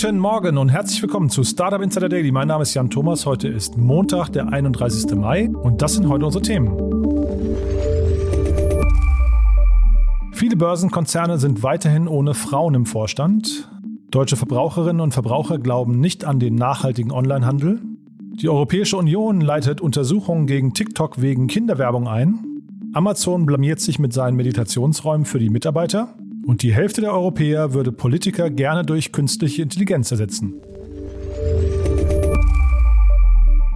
Guten Morgen und herzlich willkommen zu Startup Insider Daily. Mein Name ist Jan Thomas. Heute ist Montag, der 31. Mai und das sind heute unsere Themen. Viele Börsenkonzerne sind weiterhin ohne Frauen im Vorstand. Deutsche Verbraucherinnen und Verbraucher glauben nicht an den nachhaltigen Onlinehandel. Die Europäische Union leitet Untersuchungen gegen TikTok wegen Kinderwerbung ein. Amazon blamiert sich mit seinen Meditationsräumen für die Mitarbeiter. Und die Hälfte der Europäer würde Politiker gerne durch künstliche Intelligenz ersetzen.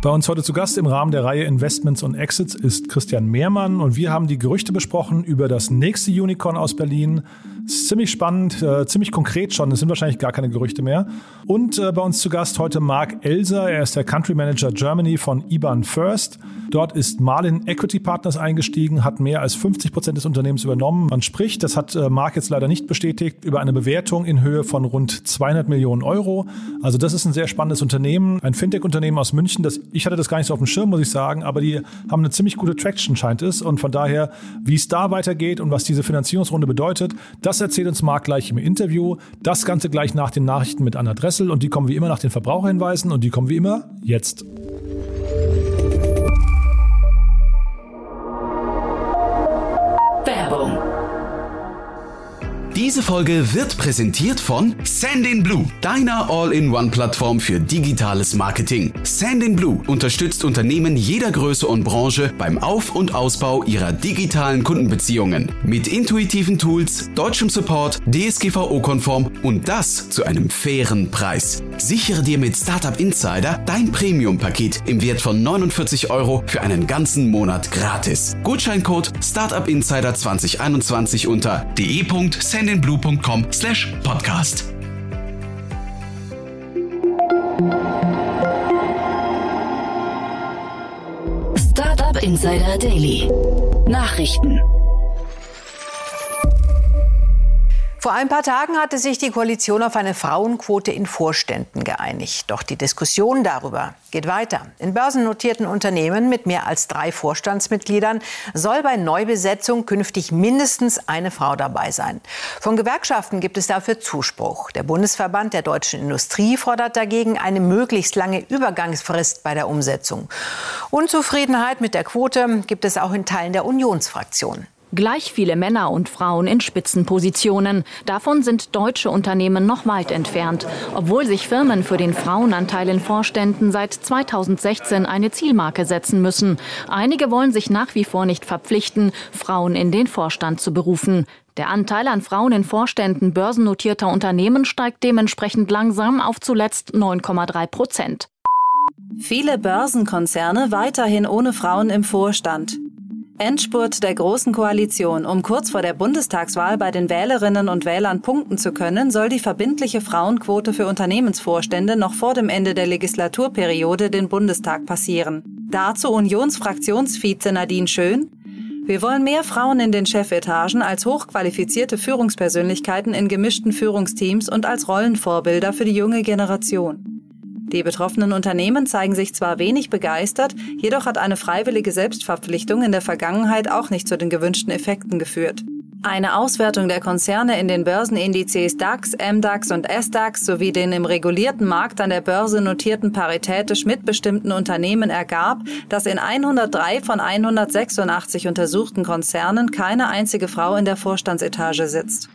Bei uns heute zu Gast im Rahmen der Reihe Investments und Exits ist Christian Mehrmann und wir haben die Gerüchte besprochen über das nächste Unicorn aus Berlin. Ziemlich spannend, äh, ziemlich konkret schon. Es sind wahrscheinlich gar keine Gerüchte mehr. Und äh, bei uns zu Gast heute Marc Elser. Er ist der Country Manager Germany von IBAN First. Dort ist Marlin Equity Partners eingestiegen, hat mehr als 50 Prozent des Unternehmens übernommen. Man spricht, das hat äh, Marc jetzt leider nicht bestätigt, über eine Bewertung in Höhe von rund 200 Millionen Euro. Also das ist ein sehr spannendes Unternehmen, ein Fintech-Unternehmen aus München. Das, ich hatte das gar nicht so auf dem Schirm, muss ich sagen, aber die haben eine ziemlich gute Traction, scheint es. Und von daher, wie es da weitergeht und was diese Finanzierungsrunde bedeutet, das erzählt uns Marc gleich im Interview. Das Ganze gleich nach den Nachrichten mit Anna Dressel und die kommen wie immer nach den Verbraucherhinweisen und die kommen wie immer jetzt. Diese Folge wird präsentiert von Sandinblue, deiner All-in-One-Plattform für digitales Marketing. Sandinblue unterstützt Unternehmen jeder Größe und Branche beim Auf- und Ausbau ihrer digitalen Kundenbeziehungen. Mit intuitiven Tools, deutschem Support, DSGVO-konform und das zu einem fairen Preis. Sichere dir mit Startup Insider dein Premium-Paket im Wert von 49 Euro für einen ganzen Monat gratis. Gutscheincode Startup Insider 2021 unter de.sandinblue blue.com slash podcast. Startup Insider Daily. Nachrichten. Vor ein paar Tagen hatte sich die Koalition auf eine Frauenquote in Vorständen geeinigt. Doch die Diskussion darüber geht weiter. In börsennotierten Unternehmen mit mehr als drei Vorstandsmitgliedern soll bei Neubesetzung künftig mindestens eine Frau dabei sein. Von Gewerkschaften gibt es dafür Zuspruch. Der Bundesverband der deutschen Industrie fordert dagegen eine möglichst lange Übergangsfrist bei der Umsetzung. Unzufriedenheit mit der Quote gibt es auch in Teilen der Unionsfraktion. Gleich viele Männer und Frauen in Spitzenpositionen. Davon sind deutsche Unternehmen noch weit entfernt, obwohl sich Firmen für den Frauenanteil in Vorständen seit 2016 eine Zielmarke setzen müssen. Einige wollen sich nach wie vor nicht verpflichten, Frauen in den Vorstand zu berufen. Der Anteil an Frauen in Vorständen börsennotierter Unternehmen steigt dementsprechend langsam auf zuletzt 9,3 Prozent. Viele Börsenkonzerne weiterhin ohne Frauen im Vorstand. Endspurt der Großen Koalition. Um kurz vor der Bundestagswahl bei den Wählerinnen und Wählern punkten zu können, soll die verbindliche Frauenquote für Unternehmensvorstände noch vor dem Ende der Legislaturperiode den Bundestag passieren. Dazu Unionsfraktionsvize Nadine Schön. Wir wollen mehr Frauen in den Chefetagen als hochqualifizierte Führungspersönlichkeiten in gemischten Führungsteams und als Rollenvorbilder für die junge Generation. Die betroffenen Unternehmen zeigen sich zwar wenig begeistert, jedoch hat eine freiwillige Selbstverpflichtung in der Vergangenheit auch nicht zu den gewünschten Effekten geführt. Eine Auswertung der Konzerne in den Börsenindizes DAX, MDAX und SDAX sowie den im regulierten Markt an der Börse notierten paritätisch mitbestimmten Unternehmen ergab, dass in 103 von 186 untersuchten Konzernen keine einzige Frau in der Vorstandsetage sitzt.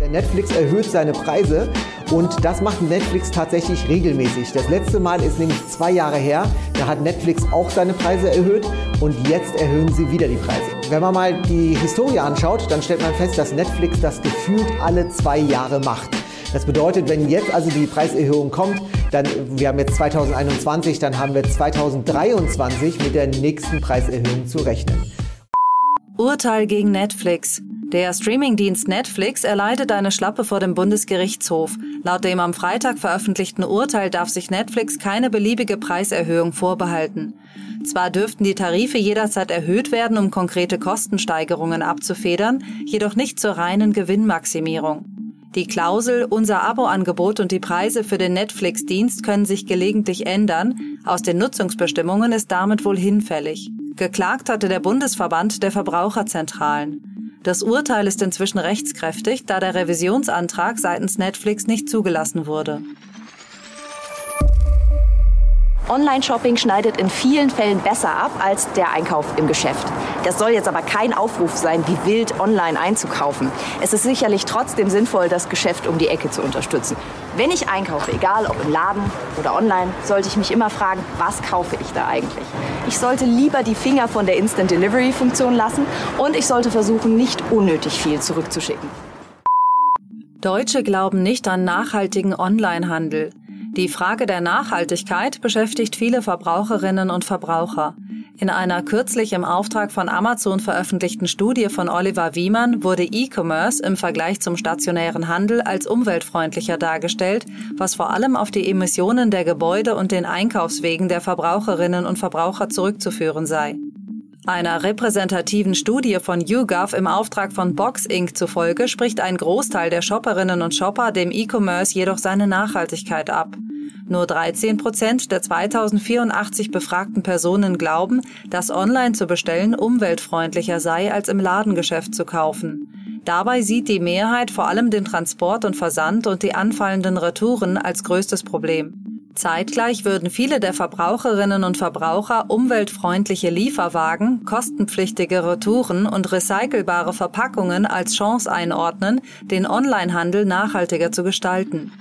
Netflix erhöht seine Preise und das macht Netflix tatsächlich regelmäßig. Das letzte Mal ist nämlich zwei Jahre her. Da hat Netflix auch seine Preise erhöht und jetzt erhöhen sie wieder die Preise. Wenn man mal die Historie anschaut, dann stellt man fest, dass Netflix das gefühlt alle zwei Jahre macht. Das bedeutet, wenn jetzt also die Preiserhöhung kommt, dann, wir haben jetzt 2021, dann haben wir 2023 mit der nächsten Preiserhöhung zu rechnen. Urteil gegen Netflix. Der Streamingdienst Netflix erleidet eine Schlappe vor dem Bundesgerichtshof. Laut dem am Freitag veröffentlichten Urteil darf sich Netflix keine beliebige Preiserhöhung vorbehalten. Zwar dürften die Tarife jederzeit erhöht werden, um konkrete Kostensteigerungen abzufedern, jedoch nicht zur reinen Gewinnmaximierung. Die Klausel, unser Abo-Angebot und die Preise für den Netflix-Dienst können sich gelegentlich ändern. Aus den Nutzungsbestimmungen ist damit wohl hinfällig. Geklagt hatte der Bundesverband der Verbraucherzentralen. Das Urteil ist inzwischen rechtskräftig, da der Revisionsantrag seitens Netflix nicht zugelassen wurde. Online-Shopping schneidet in vielen Fällen besser ab als der Einkauf im Geschäft. Das soll jetzt aber kein Aufruf sein, wie wild online einzukaufen. Es ist sicherlich trotzdem sinnvoll, das Geschäft um die Ecke zu unterstützen. Wenn ich einkaufe, egal ob im Laden oder online, sollte ich mich immer fragen, was kaufe ich da eigentlich? Ich sollte lieber die Finger von der Instant Delivery Funktion lassen und ich sollte versuchen, nicht unnötig viel zurückzuschicken. Deutsche glauben nicht an nachhaltigen Onlinehandel. Die Frage der Nachhaltigkeit beschäftigt viele Verbraucherinnen und Verbraucher. In einer kürzlich im Auftrag von Amazon veröffentlichten Studie von Oliver Wiemann wurde E-Commerce im Vergleich zum stationären Handel als umweltfreundlicher dargestellt, was vor allem auf die Emissionen der Gebäude und den Einkaufswegen der Verbraucherinnen und Verbraucher zurückzuführen sei. Einer repräsentativen Studie von YouGov im Auftrag von Box Inc. zufolge spricht ein Großteil der Shopperinnen und Shopper dem E-Commerce jedoch seine Nachhaltigkeit ab. Nur 13 Prozent der 2084 befragten Personen glauben, dass online zu bestellen umweltfreundlicher sei, als im Ladengeschäft zu kaufen. Dabei sieht die Mehrheit vor allem den Transport und Versand und die anfallenden Retouren als größtes Problem. Zeitgleich würden viele der Verbraucherinnen und Verbraucher umweltfreundliche Lieferwagen, kostenpflichtige Retouren und recycelbare Verpackungen als Chance einordnen, den Onlinehandel nachhaltiger zu gestalten.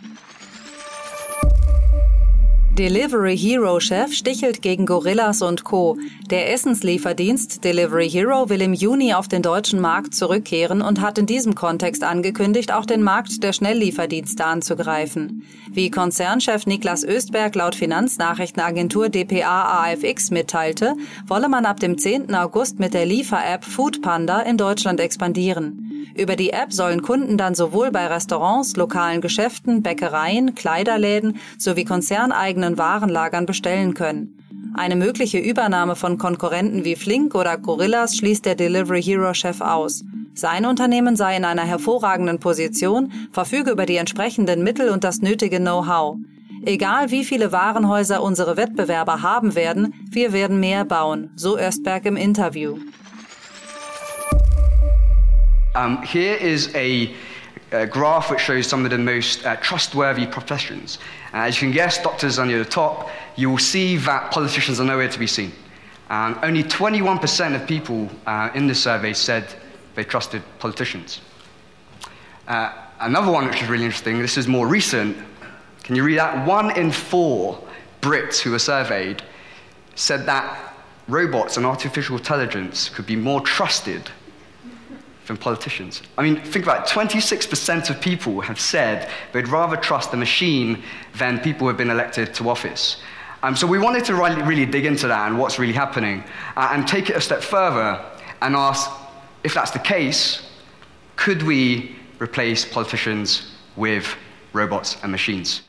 Delivery Hero Chef stichelt gegen Gorillas und Co. Der Essenslieferdienst Delivery Hero will im Juni auf den deutschen Markt zurückkehren und hat in diesem Kontext angekündigt, auch den Markt der Schnelllieferdienste anzugreifen. Wie Konzernchef Niklas Östberg laut Finanznachrichtenagentur dpa AFX mitteilte, wolle man ab dem 10. August mit der Liefer-App Foodpanda in Deutschland expandieren. Über die App sollen Kunden dann sowohl bei Restaurants, lokalen Geschäften, Bäckereien, Kleiderläden sowie konzerneigenen Warenlagern bestellen können. Eine mögliche Übernahme von Konkurrenten wie Flink oder Gorillas schließt der Delivery Hero Chef aus. Sein Unternehmen sei in einer hervorragenden Position, verfüge über die entsprechenden Mittel und das nötige Know-how. Egal wie viele Warenhäuser unsere Wettbewerber haben werden, wir werden mehr bauen, so Östberg im Interview. Um, here is a, a, graph which shows some of the most uh, trustworthy professions. Uh, as you can guess, doctors are near the top. You will see that politicians are nowhere to be seen. Um, only 21% of people uh, in the survey said they trusted politicians. Uh, another one which is really interesting, this is more recent. Can you read that? One in four Brits who were surveyed said that robots and artificial intelligence could be more trusted from politicians. I mean, think about it 26% of people have said they'd rather trust a machine than people who have been elected to office. Um, so we wanted to really, really, dig into that and what's really happening uh, and take it a step further and ask if that's the case, could we replace politicians with robots and machines?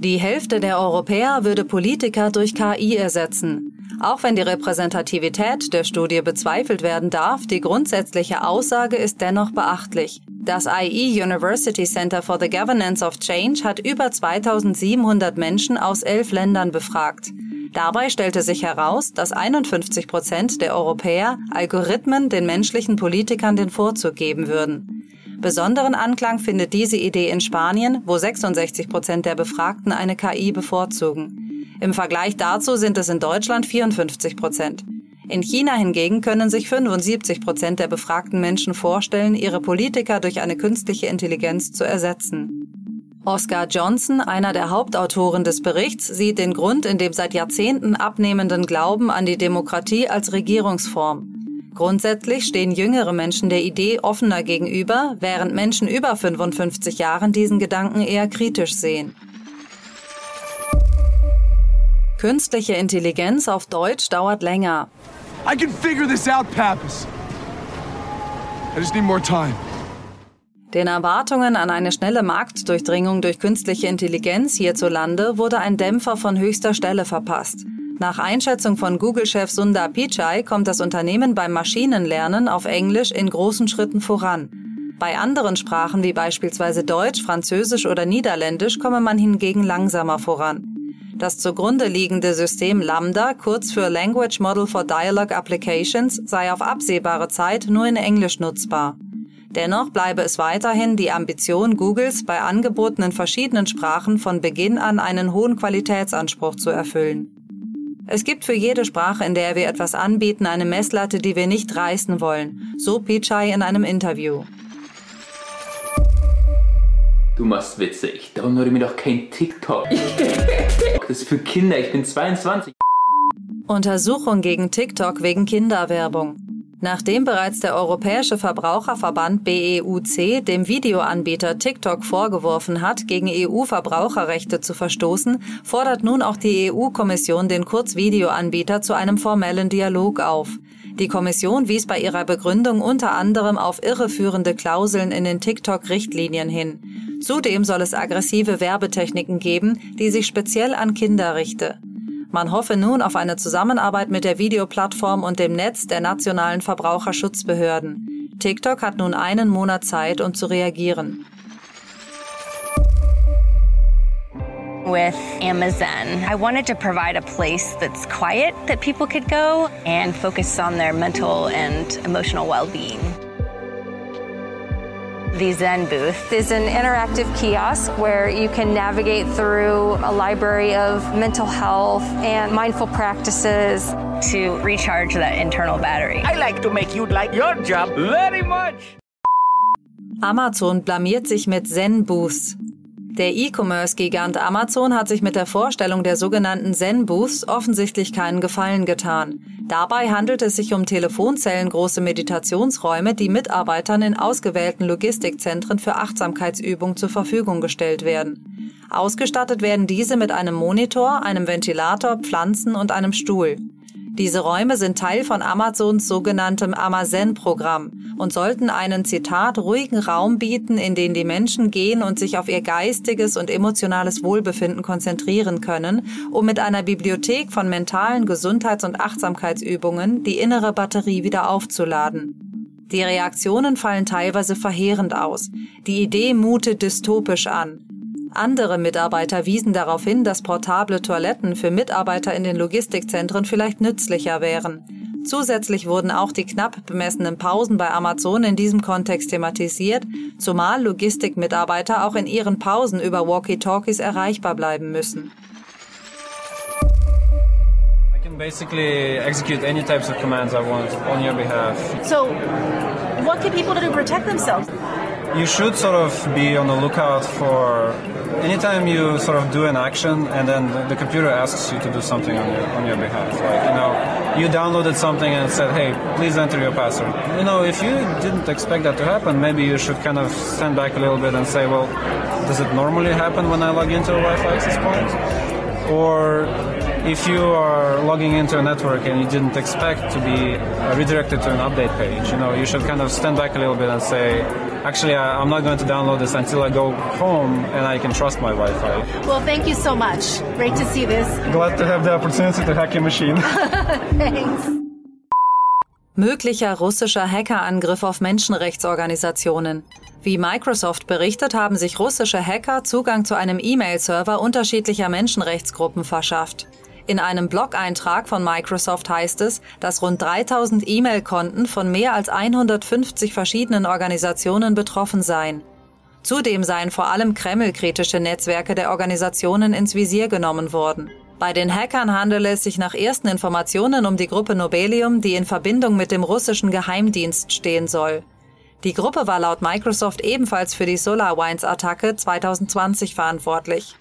Die Hälfte der Europäer würde Politiker durch KI ersetzen. Auch wenn die Repräsentativität der Studie bezweifelt werden darf, die grundsätzliche Aussage ist dennoch beachtlich. Das IE University Center for the Governance of Change hat über 2700 Menschen aus elf Ländern befragt. Dabei stellte sich heraus, dass 51 Prozent der Europäer Algorithmen den menschlichen Politikern den Vorzug geben würden. Besonderen Anklang findet diese Idee in Spanien, wo 66 Prozent der Befragten eine KI bevorzugen. Im Vergleich dazu sind es in Deutschland 54 Prozent. In China hingegen können sich 75 Prozent der befragten Menschen vorstellen, ihre Politiker durch eine künstliche Intelligenz zu ersetzen. Oscar Johnson, einer der Hauptautoren des Berichts, sieht den Grund in dem seit Jahrzehnten abnehmenden Glauben an die Demokratie als Regierungsform. Grundsätzlich stehen jüngere Menschen der Idee offener gegenüber, während Menschen über 55 Jahren diesen Gedanken eher kritisch sehen. Künstliche Intelligenz auf Deutsch dauert länger. I can figure this out, Pappas. I just need more time. Den Erwartungen an eine schnelle Marktdurchdringung durch künstliche Intelligenz hierzulande wurde ein Dämpfer von höchster Stelle verpasst. Nach Einschätzung von Google-Chef Sundar Pichai kommt das Unternehmen beim Maschinenlernen auf Englisch in großen Schritten voran. Bei anderen Sprachen wie beispielsweise Deutsch, Französisch oder Niederländisch komme man hingegen langsamer voran. Das zugrunde liegende System Lambda, kurz für Language Model for Dialogue Applications, sei auf absehbare Zeit nur in Englisch nutzbar. Dennoch bleibe es weiterhin die Ambition Googles, bei Angeboten in verschiedenen Sprachen von Beginn an einen hohen Qualitätsanspruch zu erfüllen. Es gibt für jede Sprache, in der wir etwas anbieten, eine Messlatte, die wir nicht reißen wollen, so Pichai in einem Interview. Du machst Witze, ich downloade mir doch kein TikTok. Das ist für Kinder, ich bin 22. Untersuchung gegen TikTok wegen Kinderwerbung. Nachdem bereits der Europäische Verbraucherverband BEUC dem Videoanbieter TikTok vorgeworfen hat, gegen EU-Verbraucherrechte zu verstoßen, fordert nun auch die EU-Kommission den Kurzvideoanbieter zu einem formellen Dialog auf. Die Kommission wies bei ihrer Begründung unter anderem auf irreführende Klauseln in den TikTok-Richtlinien hin. Zudem soll es aggressive Werbetechniken geben, die sich speziell an Kinder richte. Man hoffe nun auf eine Zusammenarbeit mit der Videoplattform und dem Netz der nationalen Verbraucherschutzbehörden. TikTok hat nun einen Monat Zeit, um zu reagieren. With Amazon. I wanted to provide a place that's quiet that people could go and focus on their mental and emotional well being. The Zen booth is an interactive kiosk where you can navigate through a library of mental health and mindful practices to recharge that internal battery. I like to make you like your job very much. Amazon blamiert sich mit Zen Booths. Der E-Commerce-Gigant Amazon hat sich mit der Vorstellung der sogenannten Zen-Booths offensichtlich keinen Gefallen getan. Dabei handelt es sich um telefonzellengroße Meditationsräume, die Mitarbeitern in ausgewählten Logistikzentren für Achtsamkeitsübungen zur Verfügung gestellt werden. Ausgestattet werden diese mit einem Monitor, einem Ventilator, Pflanzen und einem Stuhl. Diese Räume sind Teil von Amazons sogenanntem Amazen-Programm und sollten einen, Zitat, ruhigen Raum bieten, in den die Menschen gehen und sich auf ihr geistiges und emotionales Wohlbefinden konzentrieren können, um mit einer Bibliothek von mentalen Gesundheits- und Achtsamkeitsübungen die innere Batterie wieder aufzuladen. Die Reaktionen fallen teilweise verheerend aus. Die Idee mutet dystopisch an. Andere Mitarbeiter wiesen darauf hin, dass portable Toiletten für Mitarbeiter in den Logistikzentren vielleicht nützlicher wären. Zusätzlich wurden auch die knapp bemessenen Pausen bei Amazon in diesem Kontext thematisiert, zumal Logistikmitarbeiter auch in ihren Pausen über Walkie-Talkies erreichbar bleiben müssen. Can basically execute any types of commands I want on your behalf. So, what can people do to protect themselves? You should sort of be on the lookout for anytime you sort of do an action and then the computer asks you to do something on your on your behalf. Like you know, you downloaded something and said, "Hey, please enter your password." You know, if you didn't expect that to happen, maybe you should kind of stand back a little bit and say, "Well, does it normally happen when I log into a Wi-Fi access point?" Or if you are logging into a network and you didn't expect to be redirected to an update page, you know, you should kind of stand back a little bit and say, actually, I, am not going to download this until I go home and I can trust my Wi-Fi. Well, thank you so much. Great to see this. Glad to have the opportunity to hack your machine. Thanks. Möglicher russischer Hackerangriff auf Menschenrechtsorganisationen. Wie Microsoft berichtet, haben sich russische Hacker Zugang zu einem E-Mail-Server unterschiedlicher Menschenrechtsgruppen verschafft. In einem Blog-Eintrag von Microsoft heißt es, dass rund 3000 E-Mail-Konten von mehr als 150 verschiedenen Organisationen betroffen seien. Zudem seien vor allem Kreml-kritische Netzwerke der Organisationen ins Visier genommen worden. Bei den Hackern handele es sich nach ersten Informationen um die Gruppe Nobelium, die in Verbindung mit dem russischen Geheimdienst stehen soll. Die Gruppe war laut Microsoft ebenfalls für die SolarWinds-Attacke 2020 verantwortlich.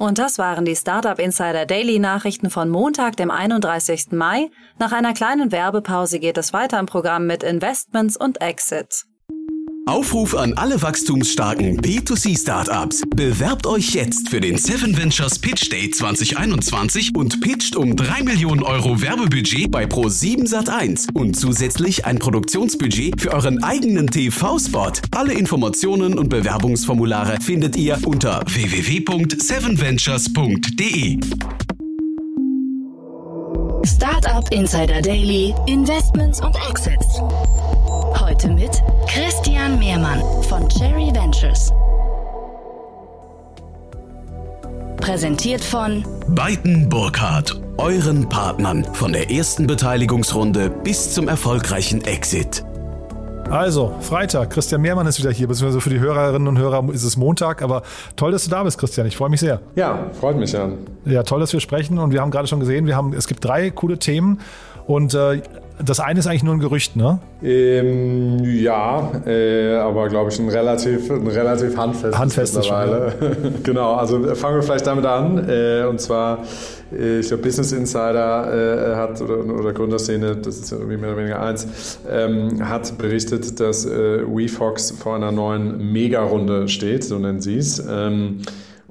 Und das waren die Startup Insider Daily Nachrichten von Montag, dem 31. Mai. Nach einer kleinen Werbepause geht es weiter im Programm mit Investments und Exits. Aufruf an alle wachstumsstarken B2C-Startups. Bewerbt euch jetzt für den Seven Ventures Pitch Day 2021 und pitcht um 3 Millionen Euro Werbebudget bei Pro7 Sat1 und zusätzlich ein Produktionsbudget für euren eigenen TV-Spot. Alle Informationen und Bewerbungsformulare findet ihr unter www.sevenventures.de. Startup Insider Daily, Investments und Exits. Heute mit Christian Mehrmann von Cherry Ventures. Präsentiert von Beiten Burkhardt, euren Partnern von der ersten Beteiligungsrunde bis zum erfolgreichen Exit. Also, Freitag, Christian Mehrmann ist wieder hier, beziehungsweise für die Hörerinnen und Hörer ist es Montag, aber toll, dass du da bist, Christian. Ich freue mich sehr. Ja, freut mich, Jan. Ja, toll, dass wir sprechen und wir haben gerade schon gesehen, wir haben, es gibt drei coole Themen und äh, das eine ist eigentlich nur ein Gerücht, ne? Ähm, ja, äh, aber glaube ich ein relativ, ein relativ handfestes, handfestes mittlerweile. Schon, ja. genau, also fangen wir vielleicht damit an. Äh, und zwar, äh, ich glaube, Business Insider äh, hat, oder, oder Gründerszene, das ist ja irgendwie mehr oder weniger eins, ähm, hat berichtet, dass äh, WeFox vor einer neuen Mega-Runde steht, so nennen sie es. Ähm,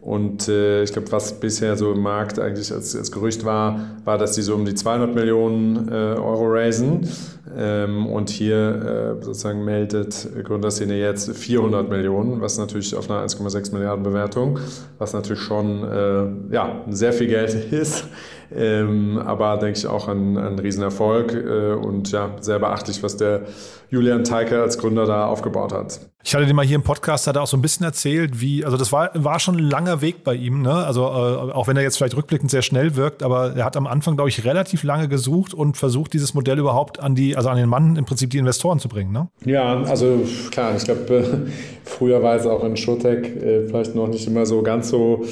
und äh, ich glaube, was bisher so im Markt eigentlich als, als Gerücht war, war, dass die so um die 200 Millionen äh, Euro raisen. Ähm, und hier äh, sozusagen meldet Gründerszene jetzt 400 Millionen, was natürlich auf einer 1,6 Milliarden Bewertung, was natürlich schon äh, ja, sehr viel Geld ist. Ähm, aber denke ich auch ein, ein Riesenerfolg äh, und ja, sehr beachtlich, was der Julian Teike als Gründer da aufgebaut hat. Ich hatte dir mal hier im Podcast, hat er auch so ein bisschen erzählt, wie, also das war, war schon ein langer Weg bei ihm, ne? Also äh, auch wenn er jetzt vielleicht rückblickend sehr schnell wirkt, aber er hat am Anfang, glaube ich, relativ lange gesucht und versucht, dieses Modell überhaupt an die, also an den Mann im Prinzip die Investoren zu bringen, ne? Ja, also klar, ich glaube, äh, früher war es auch in Showtech äh, vielleicht noch nicht immer so ganz so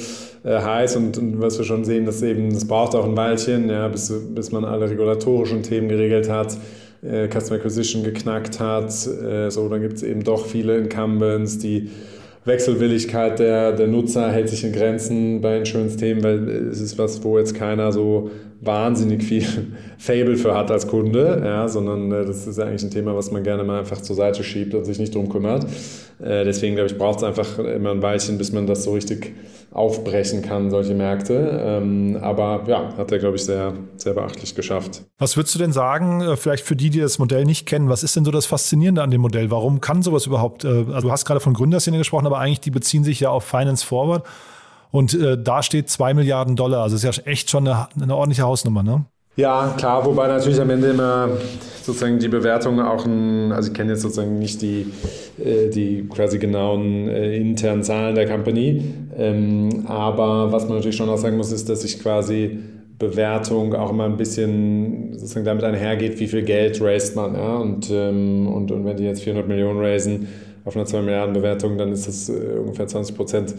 äh, heiß und, und, was wir schon sehen, dass eben, das braucht auch ein Weilchen, ja, bis, bis man alle regulatorischen Themen geregelt hat äh, Customer Acquisition geknackt hat. Äh, so, dann gibt es eben doch viele Incumbents, die Wechselwilligkeit der, der Nutzer hält sich in Grenzen bei Insurance-Themen, weil es ist was, wo jetzt keiner so wahnsinnig viel Fable für hat als Kunde, ja, sondern äh, das ist eigentlich ein Thema, was man gerne mal einfach zur Seite schiebt und sich nicht drum kümmert. Äh, deswegen glaube ich, braucht es einfach immer ein Weilchen, bis man das so richtig aufbrechen kann, solche Märkte. Ähm, aber ja, hat er, glaube ich, sehr, sehr beachtlich geschafft. Was würdest du denn sagen, äh, vielleicht für die, die das Modell nicht kennen, was ist denn so das Faszinierende an dem Modell? Warum kann sowas überhaupt, äh, also du hast gerade von Gründerszene gesprochen, aber eigentlich die beziehen sich ja auf Finance Forward. Und äh, da steht zwei Milliarden Dollar. Also ist ja echt schon eine, eine ordentliche Hausnummer, ne? Ja, klar, wobei natürlich am Ende immer sozusagen die Bewertung auch ein, also ich kenne jetzt sozusagen nicht die, äh, die quasi genauen äh, internen Zahlen der Company, ähm, aber was man natürlich schon auch sagen muss, ist, dass sich quasi Bewertung auch immer ein bisschen sozusagen damit einhergeht, wie viel Geld raised man. Ja? Und, ähm, und, und wenn die jetzt 400 Millionen raisen auf einer 2 Milliarden Bewertung, dann ist das äh, ungefähr 20 Prozent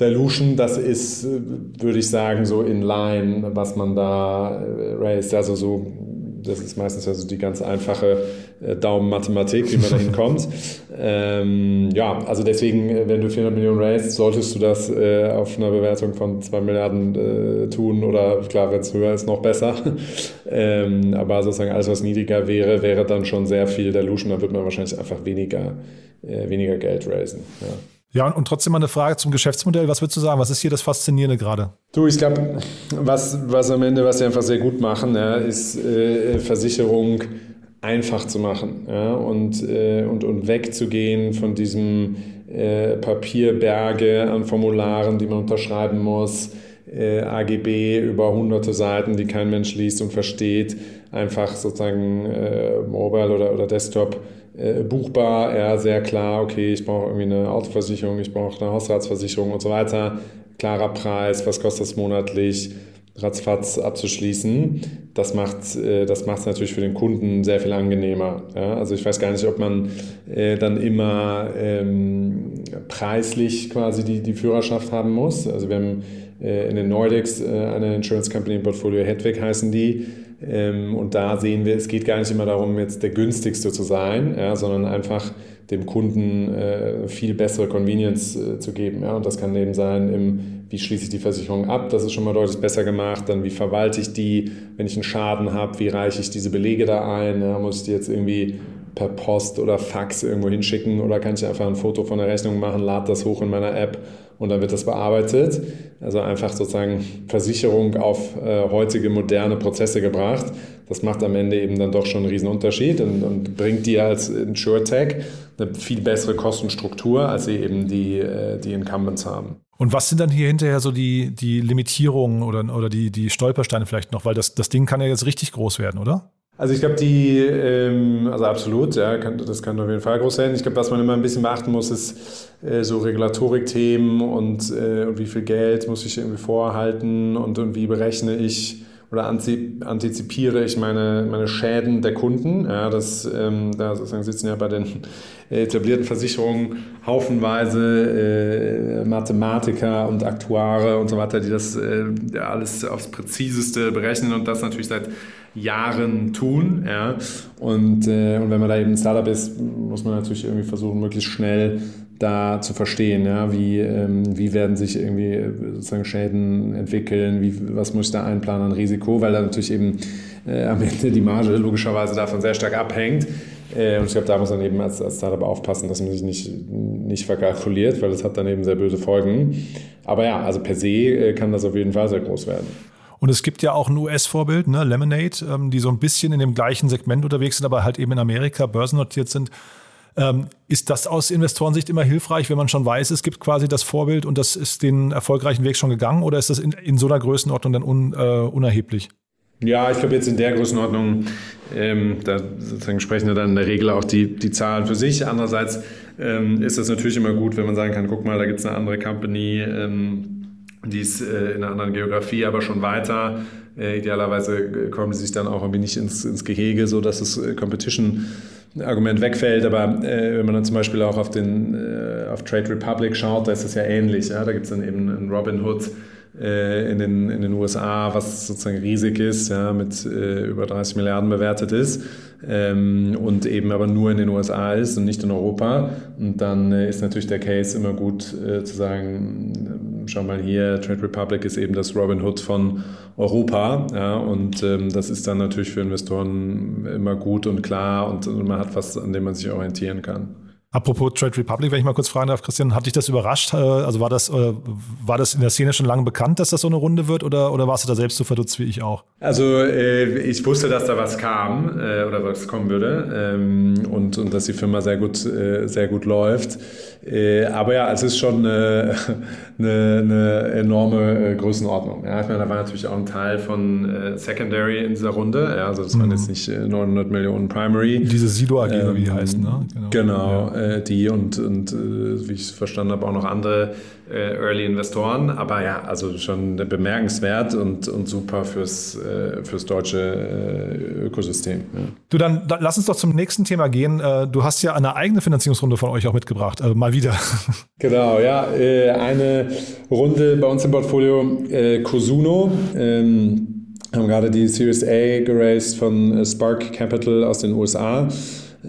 Dilution, das ist, würde ich sagen, so in line, was man da äh, raised. Also so, das ist meistens also die ganz einfache äh, Daumenmathematik, wie man da hinkommt. ähm, ja, also deswegen, äh, wenn du 400 Millionen raised, solltest du das äh, auf einer Bewertung von 2 Milliarden äh, tun oder klar, wenn es höher ist, noch besser. ähm, aber sozusagen alles, was niedriger wäre, wäre dann schon sehr viel Dilution, dann wird man wahrscheinlich einfach weniger, äh, weniger Geld raisen. Ja. Ja, und trotzdem mal eine Frage zum Geschäftsmodell. Was würdest du sagen? Was ist hier das Faszinierende gerade? Du, ich glaube, was, was am Ende, was sie einfach sehr gut machen, ja, ist äh, Versicherung einfach zu machen ja, und, äh, und, und wegzugehen von diesem äh, Papierberge an Formularen, die man unterschreiben muss, äh, AGB über hunderte Seiten, die kein Mensch liest und versteht, einfach sozusagen äh, Mobile oder, oder Desktop äh, buchbar, ja, sehr klar, okay, ich brauche irgendwie eine Autoversicherung, ich brauche eine Hausratsversicherung und so weiter, klarer Preis, was kostet das monatlich, ratzfatz abzuschließen, das macht äh, das macht es natürlich für den Kunden sehr viel angenehmer. Ja? Also ich weiß gar nicht, ob man äh, dann immer ähm, preislich quasi die, die Führerschaft haben muss. Also wir haben äh, in den Nordics eine Insurance Company im Portfolio, Hedwig heißen die, und da sehen wir, es geht gar nicht immer darum, jetzt der günstigste zu sein, ja, sondern einfach dem Kunden äh, viel bessere Convenience äh, zu geben. Ja. Und das kann eben sein, im, wie schließe ich die Versicherung ab, das ist schon mal deutlich besser gemacht. Dann wie verwalte ich die, wenn ich einen Schaden habe, wie reiche ich diese Belege da ein? Ja. Muss ich die jetzt irgendwie per Post oder Fax irgendwo hinschicken oder kann ich einfach ein Foto von der Rechnung machen, lade das hoch in meiner App und dann wird das bearbeitet. Also einfach sozusagen Versicherung auf äh, heutige moderne Prozesse gebracht. Das macht am Ende eben dann doch schon einen riesen Unterschied und, und bringt dir als InsurTech eine viel bessere Kostenstruktur, als sie eben die, äh, die Incumbents haben. Und was sind dann hier hinterher so die, die Limitierungen oder, oder die, die Stolpersteine vielleicht noch? Weil das, das Ding kann ja jetzt richtig groß werden, oder? Also ich glaube, die, ähm, also absolut, ja, kann, das kann auf jeden Fall groß sein. Ich glaube, was man immer ein bisschen beachten muss, ist äh, so Regulatorik-Themen und, äh, und wie viel Geld muss ich irgendwie vorhalten und, und wie berechne ich oder antizipiere ich meine, meine Schäden der Kunden. Ja, das, ähm, da sozusagen sitzen ja bei den etablierten Versicherungen haufenweise äh, Mathematiker und Aktuare und so weiter, die das äh, alles aufs Präziseste berechnen und das natürlich seit Jahren tun. Ja. Und, äh, und wenn man da eben ein Startup ist, muss man natürlich irgendwie versuchen, möglichst schnell da zu verstehen, ja, wie, ähm, wie werden sich irgendwie äh, sozusagen Schäden entwickeln, wie, was muss ich da einplanen an Risiko, weil da natürlich eben äh, am Ende die Marge logischerweise davon sehr stark abhängt. Äh, und ich glaube, da muss man eben als, als Startup aufpassen, dass man sich nicht, nicht verkalkuliert, weil das hat dann eben sehr böse Folgen. Aber ja, also per se äh, kann das auf jeden Fall sehr groß werden. Und es gibt ja auch ein US-Vorbild, ne, Lemonade, ähm, die so ein bisschen in dem gleichen Segment unterwegs sind, aber halt eben in Amerika börsennotiert sind. Ähm, ist das aus Investorensicht immer hilfreich, wenn man schon weiß, es gibt quasi das Vorbild und das ist den erfolgreichen Weg schon gegangen oder ist das in, in so einer Größenordnung dann un, äh, unerheblich? Ja, ich glaube jetzt in der Größenordnung, ähm, da sozusagen sprechen ja dann in der Regel auch die, die Zahlen für sich. Andererseits ähm, ist das natürlich immer gut, wenn man sagen kann, guck mal, da gibt es eine andere Company, ähm, die ist äh, in einer anderen Geografie, aber schon weiter. Äh, idealerweise kommen sie sich dann auch irgendwie nicht ins, ins Gehege, so dass das äh, Competition Argument wegfällt, aber äh, wenn man dann zum Beispiel auch auf, den, äh, auf Trade Republic schaut, da ist das ja ähnlich. Ja? Da gibt es dann eben einen Robin Hood äh, in, den, in den USA, was sozusagen riesig ist, ja, mit äh, über 30 Milliarden bewertet ist ähm, und eben aber nur in den USA ist und nicht in Europa. Und dann äh, ist natürlich der Case immer gut äh, zu sagen, schau mal hier, Trade Republic ist eben das Robin Hood von Europa. Ja, und ähm, das ist dann natürlich für Investoren immer gut und klar und, und man hat was, an dem man sich orientieren kann. Apropos Trade Republic, wenn ich mal kurz fragen darf, Christian, hat dich das überrascht? Äh, also war das, äh, war das in der Szene schon lange bekannt, dass das so eine Runde wird oder, oder warst du da selbst so verdutzt wie ich auch? Also äh, ich wusste, dass da was kam oder was kommen würde ähm, und, und dass die Firma sehr gut, sehr gut läuft. Aber ja, es ist schon eine, eine, eine enorme Größenordnung. Ja, ich meine, da war natürlich auch ein Teil von Secondary in dieser Runde. Ja, also das mhm. waren jetzt nicht 900 Millionen Primary. Diese Sido AG, ähm, wie die heißen, ne? Genau. genau. Ja äh, die und, und äh, wie ich es verstanden habe, auch noch andere äh, Early Investoren. Aber ja, also schon bemerkenswert und, und super fürs, äh, fürs deutsche äh, Ökosystem. Ja. Du, dann, dann, lass uns doch zum nächsten Thema gehen. Äh, du hast ja eine eigene Finanzierungsrunde von euch auch mitgebracht, mal wieder. Genau, ja, eine Runde bei uns im Portfolio Cosuno. Ähm, haben gerade die Series A geraced von Spark Capital aus den USA.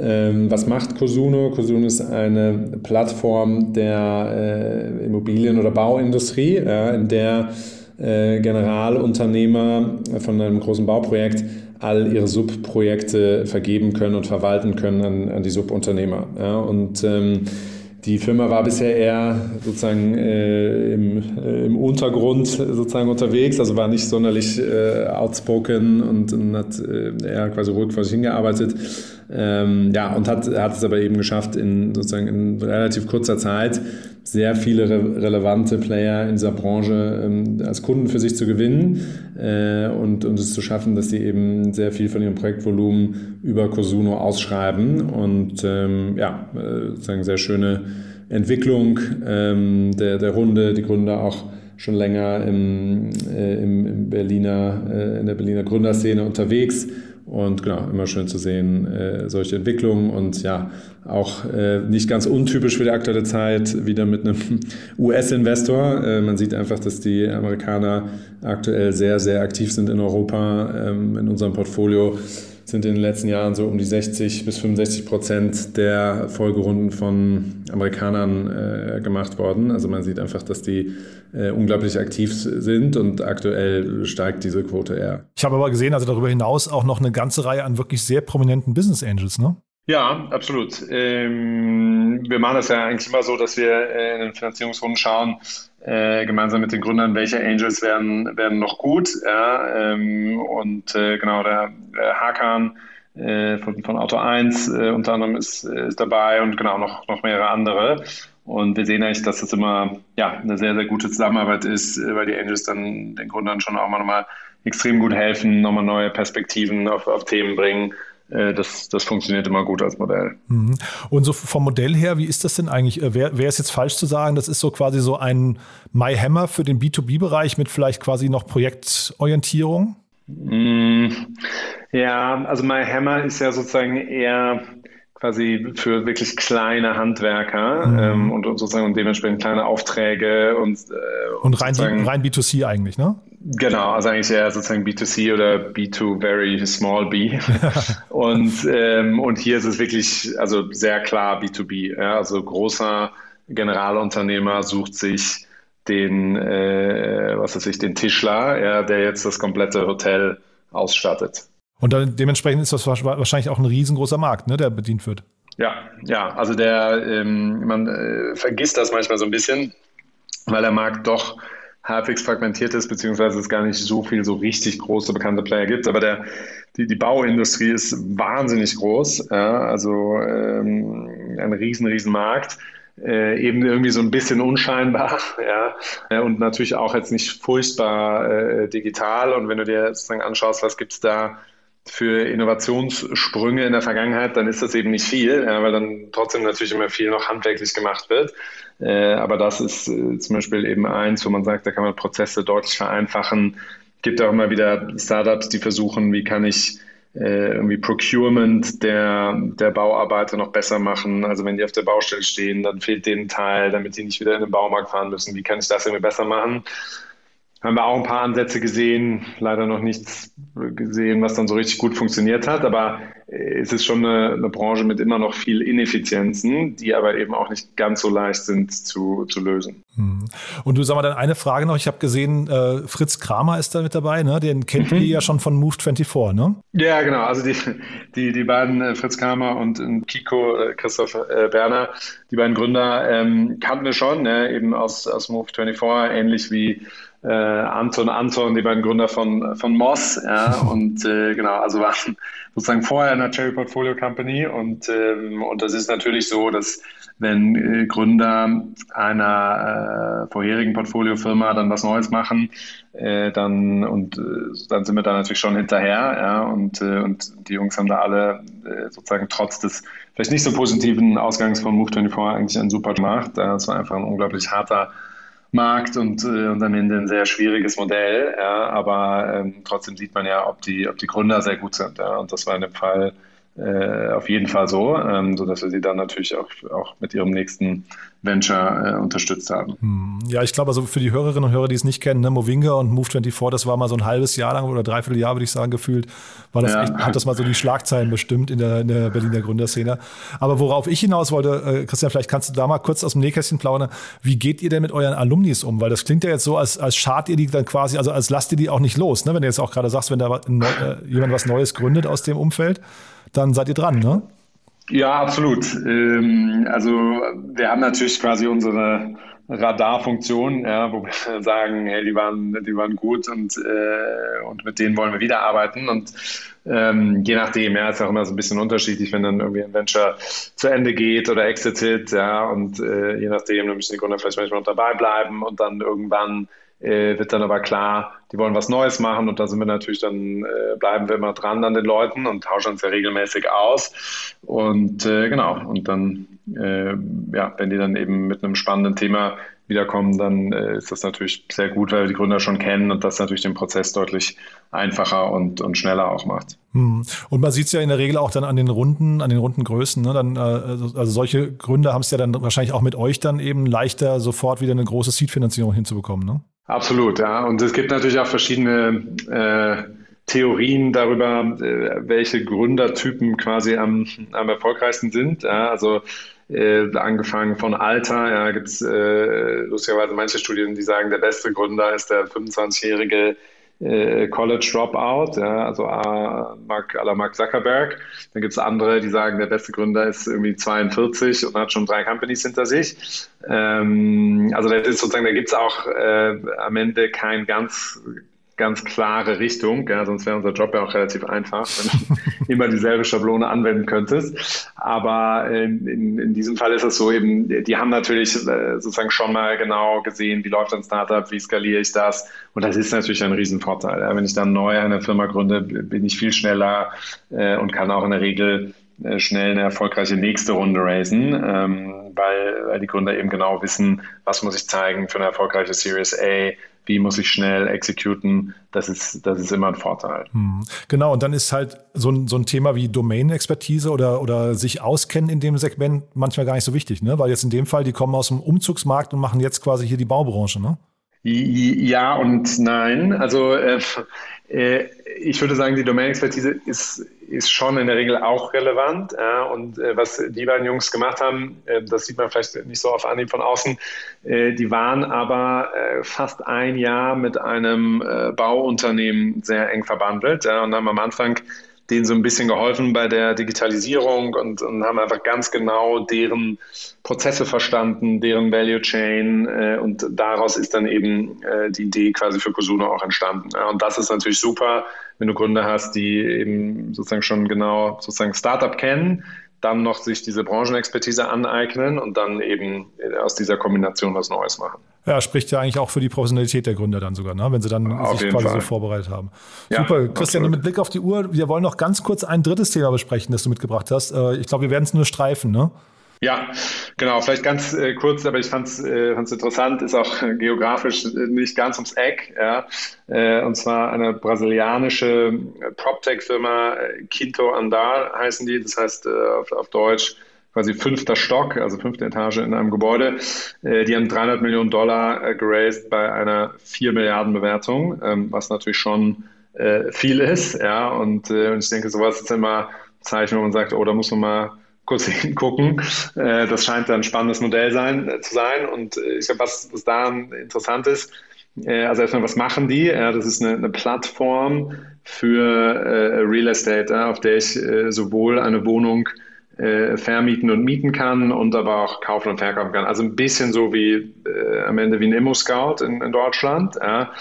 Ähm, was macht Cosuno? Cosuno ist eine Plattform der äh, Immobilien- oder Bauindustrie, ja, in der äh, Generalunternehmer von einem großen Bauprojekt all ihre Subprojekte vergeben können und verwalten können an, an die Subunternehmer. Ja, und ähm, die Firma war bisher eher sozusagen äh, im, äh, im, Untergrund sozusagen unterwegs, also war nicht sonderlich äh, outspoken und, und hat äh, eher quasi ruhig vor sich hingearbeitet. Ähm, ja, und hat, hat es aber eben geschafft, in sozusagen in relativ kurzer Zeit sehr viele re relevante Player in dieser Branche ähm, als Kunden für sich zu gewinnen äh, und, und es zu schaffen, dass sie eben sehr viel von ihrem Projektvolumen über Cosuno ausschreiben. Und ähm, ja, äh, sozusagen sehr schöne Entwicklung ähm, der, der Runde, die Gründer auch schon länger im, äh, im, im Berliner, äh, in der Berliner Gründerszene unterwegs und genau, immer schön zu sehen, äh, solche Entwicklungen und ja, auch äh, nicht ganz untypisch für die aktuelle Zeit, wieder mit einem US-Investor. Äh, man sieht einfach, dass die Amerikaner aktuell sehr, sehr aktiv sind in Europa. Ähm, in unserem Portfolio sind in den letzten Jahren so um die 60 bis 65 Prozent der Folgerunden von Amerikanern äh, gemacht worden. Also man sieht einfach, dass die äh, unglaublich aktiv sind und aktuell steigt diese Quote eher. Ich habe aber gesehen, also darüber hinaus auch noch eine ganze Reihe an wirklich sehr prominenten Business Angels, ne? Ja, absolut. Ähm, wir machen das ja eigentlich immer so, dass wir äh, in den Finanzierungsrunden schauen, äh, gemeinsam mit den Gründern, welche Angels werden, werden noch gut. Ja, ähm, und äh, genau, der, der Hakan äh, von, von Auto 1 äh, unter anderem ist, ist dabei und genau noch, noch mehrere andere. Und wir sehen eigentlich, dass das immer ja, eine sehr, sehr gute Zusammenarbeit ist, äh, weil die Angels dann den Gründern schon auch mal nochmal extrem gut helfen, nochmal neue Perspektiven auf, auf Themen bringen. Äh, das, das funktioniert immer gut als Modell. Mhm. Und so vom Modell her, wie ist das denn eigentlich? Äh, Wäre es jetzt falsch zu sagen, das ist so quasi so ein MyHammer für den B2B-Bereich mit vielleicht quasi noch Projektorientierung? Mm, ja, also MyHammer ist ja sozusagen eher quasi für wirklich kleine Handwerker mhm. ähm, und, und, sozusagen dementsprechend kleine Aufträge und äh, und rein, rein B2C eigentlich, ne? Genau, also eigentlich eher sozusagen B2C oder B2 very small B. und, ähm, und hier ist es wirklich also sehr klar B2B. Ja? Also großer Generalunternehmer sucht sich den, äh, was weiß ich, den Tischler, ja, der jetzt das komplette Hotel ausstattet. Und dann dementsprechend ist das wahrscheinlich auch ein riesengroßer Markt, ne, der bedient wird. Ja, ja, also der, ähm, man äh, vergisst das manchmal so ein bisschen, weil der Markt doch halbwegs fragmentiert ist, beziehungsweise es gar nicht so viel so richtig große bekannte Player gibt. Aber der, die, die Bauindustrie ist wahnsinnig groß, ja, also ähm, ein riesen, riesen Markt. Äh, eben irgendwie so ein bisschen unscheinbar, ja, und natürlich auch jetzt nicht furchtbar äh, digital. Und wenn du dir sozusagen anschaust, was gibt es da für Innovationssprünge in der Vergangenheit, dann ist das eben nicht viel, ja, weil dann trotzdem natürlich immer viel noch handwerklich gemacht wird. Äh, aber das ist äh, zum Beispiel eben eins, wo man sagt, da kann man Prozesse deutlich vereinfachen. Es gibt auch immer wieder Startups, die versuchen, wie kann ich äh, irgendwie Procurement der, der Bauarbeiter noch besser machen. Also wenn die auf der Baustelle stehen, dann fehlt denen ein Teil, damit die nicht wieder in den Baumarkt fahren müssen. Wie kann ich das irgendwie besser machen? Haben wir auch ein paar Ansätze gesehen, leider noch nichts gesehen, was dann so richtig gut funktioniert hat. Aber es ist schon eine, eine, Branche mit immer noch viel Ineffizienzen, die aber eben auch nicht ganz so leicht sind zu, zu lösen. Hm. Und du sag mal dann eine Frage noch. Ich habe gesehen, äh, Fritz Kramer ist da mit dabei, ne? Den kennt mhm. ihr ja schon von Move24, ne? Ja, genau. Also die, die, die beiden, äh, Fritz Kramer und, und Kiko, äh, Christoph äh, Berner, die beiden Gründer, ähm, kannten wir schon, ne? eben aus, aus Move24, ähnlich wie äh, Anton Anton, die beiden Gründer von, von Moss. Ja, und äh, genau, also waren sozusagen vorher in der Cherry Portfolio Company. Und, ähm, und das ist natürlich so, dass wenn äh, Gründer einer äh, vorherigen Portfoliofirma dann was Neues machen, äh, dann und äh, dann sind wir da natürlich schon hinterher. Ja, und, äh, und die Jungs haben da alle äh, sozusagen trotz des vielleicht nicht so positiven Ausgangs von Move24 eigentlich einen super gemacht. Das war einfach ein unglaublich harter Markt und, äh, und am Ende ein sehr schwieriges Modell. Ja, aber ähm, trotzdem sieht man ja, ob die, ob die Gründer sehr gut sind. Ja, und das war in dem Fall äh, auf jeden Fall so, ähm, sodass wir sie dann natürlich auch, auch mit ihrem nächsten Venture äh, unterstützt haben. Hm. Ja, ich glaube, also für die Hörerinnen und Hörer, die es nicht kennen, ne, Movinga und Move24, das war mal so ein halbes Jahr lang oder dreiviertel Jahr, würde ich sagen, gefühlt, war das ja. echt, hat das mal so die Schlagzeilen bestimmt in der, in der Berliner Gründerszene. Aber worauf ich hinaus wollte, äh, Christian, vielleicht kannst du da mal kurz aus dem Nähkästchen plaudern. Wie geht ihr denn mit euren Alumnis um? Weil das klingt ja jetzt so, als, als schart ihr die dann quasi, also als lasst ihr die auch nicht los, ne? wenn du jetzt auch gerade sagst, wenn da äh, jemand was Neues gründet aus dem Umfeld dann seid ihr dran, ne? Ja, absolut. Ähm, also wir haben natürlich quasi unsere Radarfunktion, ja, wo wir sagen, hey, die waren, die waren gut und, äh, und mit denen wollen wir wieder arbeiten. Und ähm, je nachdem, ja, ist auch immer so ein bisschen unterschiedlich, wenn dann irgendwie ein Venture zu Ende geht oder exited, ja, und äh, je nachdem, dann müssen die Gründer vielleicht manchmal noch dabei bleiben und dann irgendwann wird dann aber klar, die wollen was Neues machen und da sind wir natürlich dann, äh, bleiben wir immer dran an den Leuten und tauschen uns ja regelmäßig aus. Und äh, genau, und dann, äh, ja, wenn die dann eben mit einem spannenden Thema wiederkommen, dann äh, ist das natürlich sehr gut, weil wir die Gründer schon kennen und das natürlich den Prozess deutlich einfacher und, und schneller auch macht. Hm. Und man sieht es ja in der Regel auch dann an den Runden, an den Rundengrößen. Ne? Dann, äh, also, also solche Gründer haben es ja dann wahrscheinlich auch mit euch dann eben leichter, sofort wieder eine große Seed-Finanzierung hinzubekommen. Ne? Absolut, ja. Und es gibt natürlich auch verschiedene äh, Theorien darüber, äh, welche Gründertypen quasi am, am erfolgreichsten sind. Ja. Also äh, angefangen von Alter, ja, gibt es äh, lustigerweise manche Studien, die sagen, der beste Gründer ist der 25-jährige äh, College Dropout, ja, also A, Mark, à la Mark Zuckerberg. Dann gibt es andere, die sagen, der beste Gründer ist irgendwie 42 und hat schon drei Companies hinter sich. Ähm, also das ist sozusagen, da gibt es auch äh, am Ende kein ganz ganz klare Richtung, ja, sonst wäre unser Job ja auch relativ einfach, wenn du immer dieselbe Schablone anwenden könntest. Aber in, in, in, diesem Fall ist es so eben, die haben natürlich äh, sozusagen schon mal genau gesehen, wie läuft ein Startup, wie skaliere ich das. Und das ist natürlich ein Riesenvorteil. Ja. Wenn ich dann neu eine Firma gründe, bin ich viel schneller äh, und kann auch in der Regel äh, schnell eine erfolgreiche nächste Runde raisen, ähm, weil, weil die Gründer eben genau wissen, was muss ich zeigen für eine erfolgreiche Series A, wie muss ich schnell exekuten, das ist, das ist immer ein Vorteil. Hm. Genau, und dann ist halt so ein, so ein Thema wie Domain-Expertise oder, oder sich auskennen in dem Segment manchmal gar nicht so wichtig, ne? Weil jetzt in dem Fall, die kommen aus dem Umzugsmarkt und machen jetzt quasi hier die Baubranche, ne? Ja und nein. Also äh, äh, ich würde sagen, die Domain-Expertise ist, ist schon in der Regel auch relevant. Ja, und äh, was die beiden Jungs gemacht haben, äh, das sieht man vielleicht nicht so auf Anhieb von außen, äh, die waren aber äh, fast ein Jahr mit einem Bauunternehmen sehr eng verbandelt ja, und haben am Anfang denen so ein bisschen geholfen bei der Digitalisierung und, und haben einfach ganz genau deren Prozesse verstanden, deren Value Chain äh, und daraus ist dann eben äh, die Idee quasi für Cosuno auch entstanden. Ja, und das ist natürlich super, wenn du Gründer hast, die eben sozusagen schon genau sozusagen Startup kennen, dann noch sich diese Branchenexpertise aneignen und dann eben aus dieser Kombination was Neues machen. Ja, spricht ja eigentlich auch für die Professionalität der Gründer dann sogar, ne? wenn sie dann auf sich quasi Fall. so vorbereitet haben. Ja, Super, Christian, absolut. mit Blick auf die Uhr, wir wollen noch ganz kurz ein drittes Thema besprechen, das du mitgebracht hast. Äh, ich glaube, wir werden es nur streifen, ne? Ja, genau. Vielleicht ganz äh, kurz, aber ich fand es äh, interessant, ist auch äh, geografisch äh, nicht ganz ums Eck. Ja. Äh, und zwar eine brasilianische PropTech-Firma, Quinto Andar heißen die. Das heißt auf, auf Deutsch quasi fünfter Stock, also fünfte Etage in einem Gebäude. die haben 300 Millionen Dollar geraced bei einer 4 Milliarden Bewertung, ähm, was natürlich schon viel ist. Ja. Und, ich denke, sowas ist immer Zeichen, wo man sagt, oh, da muss man mal kurz hingucken. Äh, das scheint ein spannendes Modell sein, äh, zu sein. Und äh, ich glaube, was, was da interessant ist, also erstmal, was machen die? das ist eine, eine Plattform für Real Estate, auf der ich sowohl eine Wohnung vermieten und mieten kann und aber auch kaufen und verkaufen kann. Also ein bisschen so wie am Ende wie ein Immo-Scout in, in, Deutschland, ja,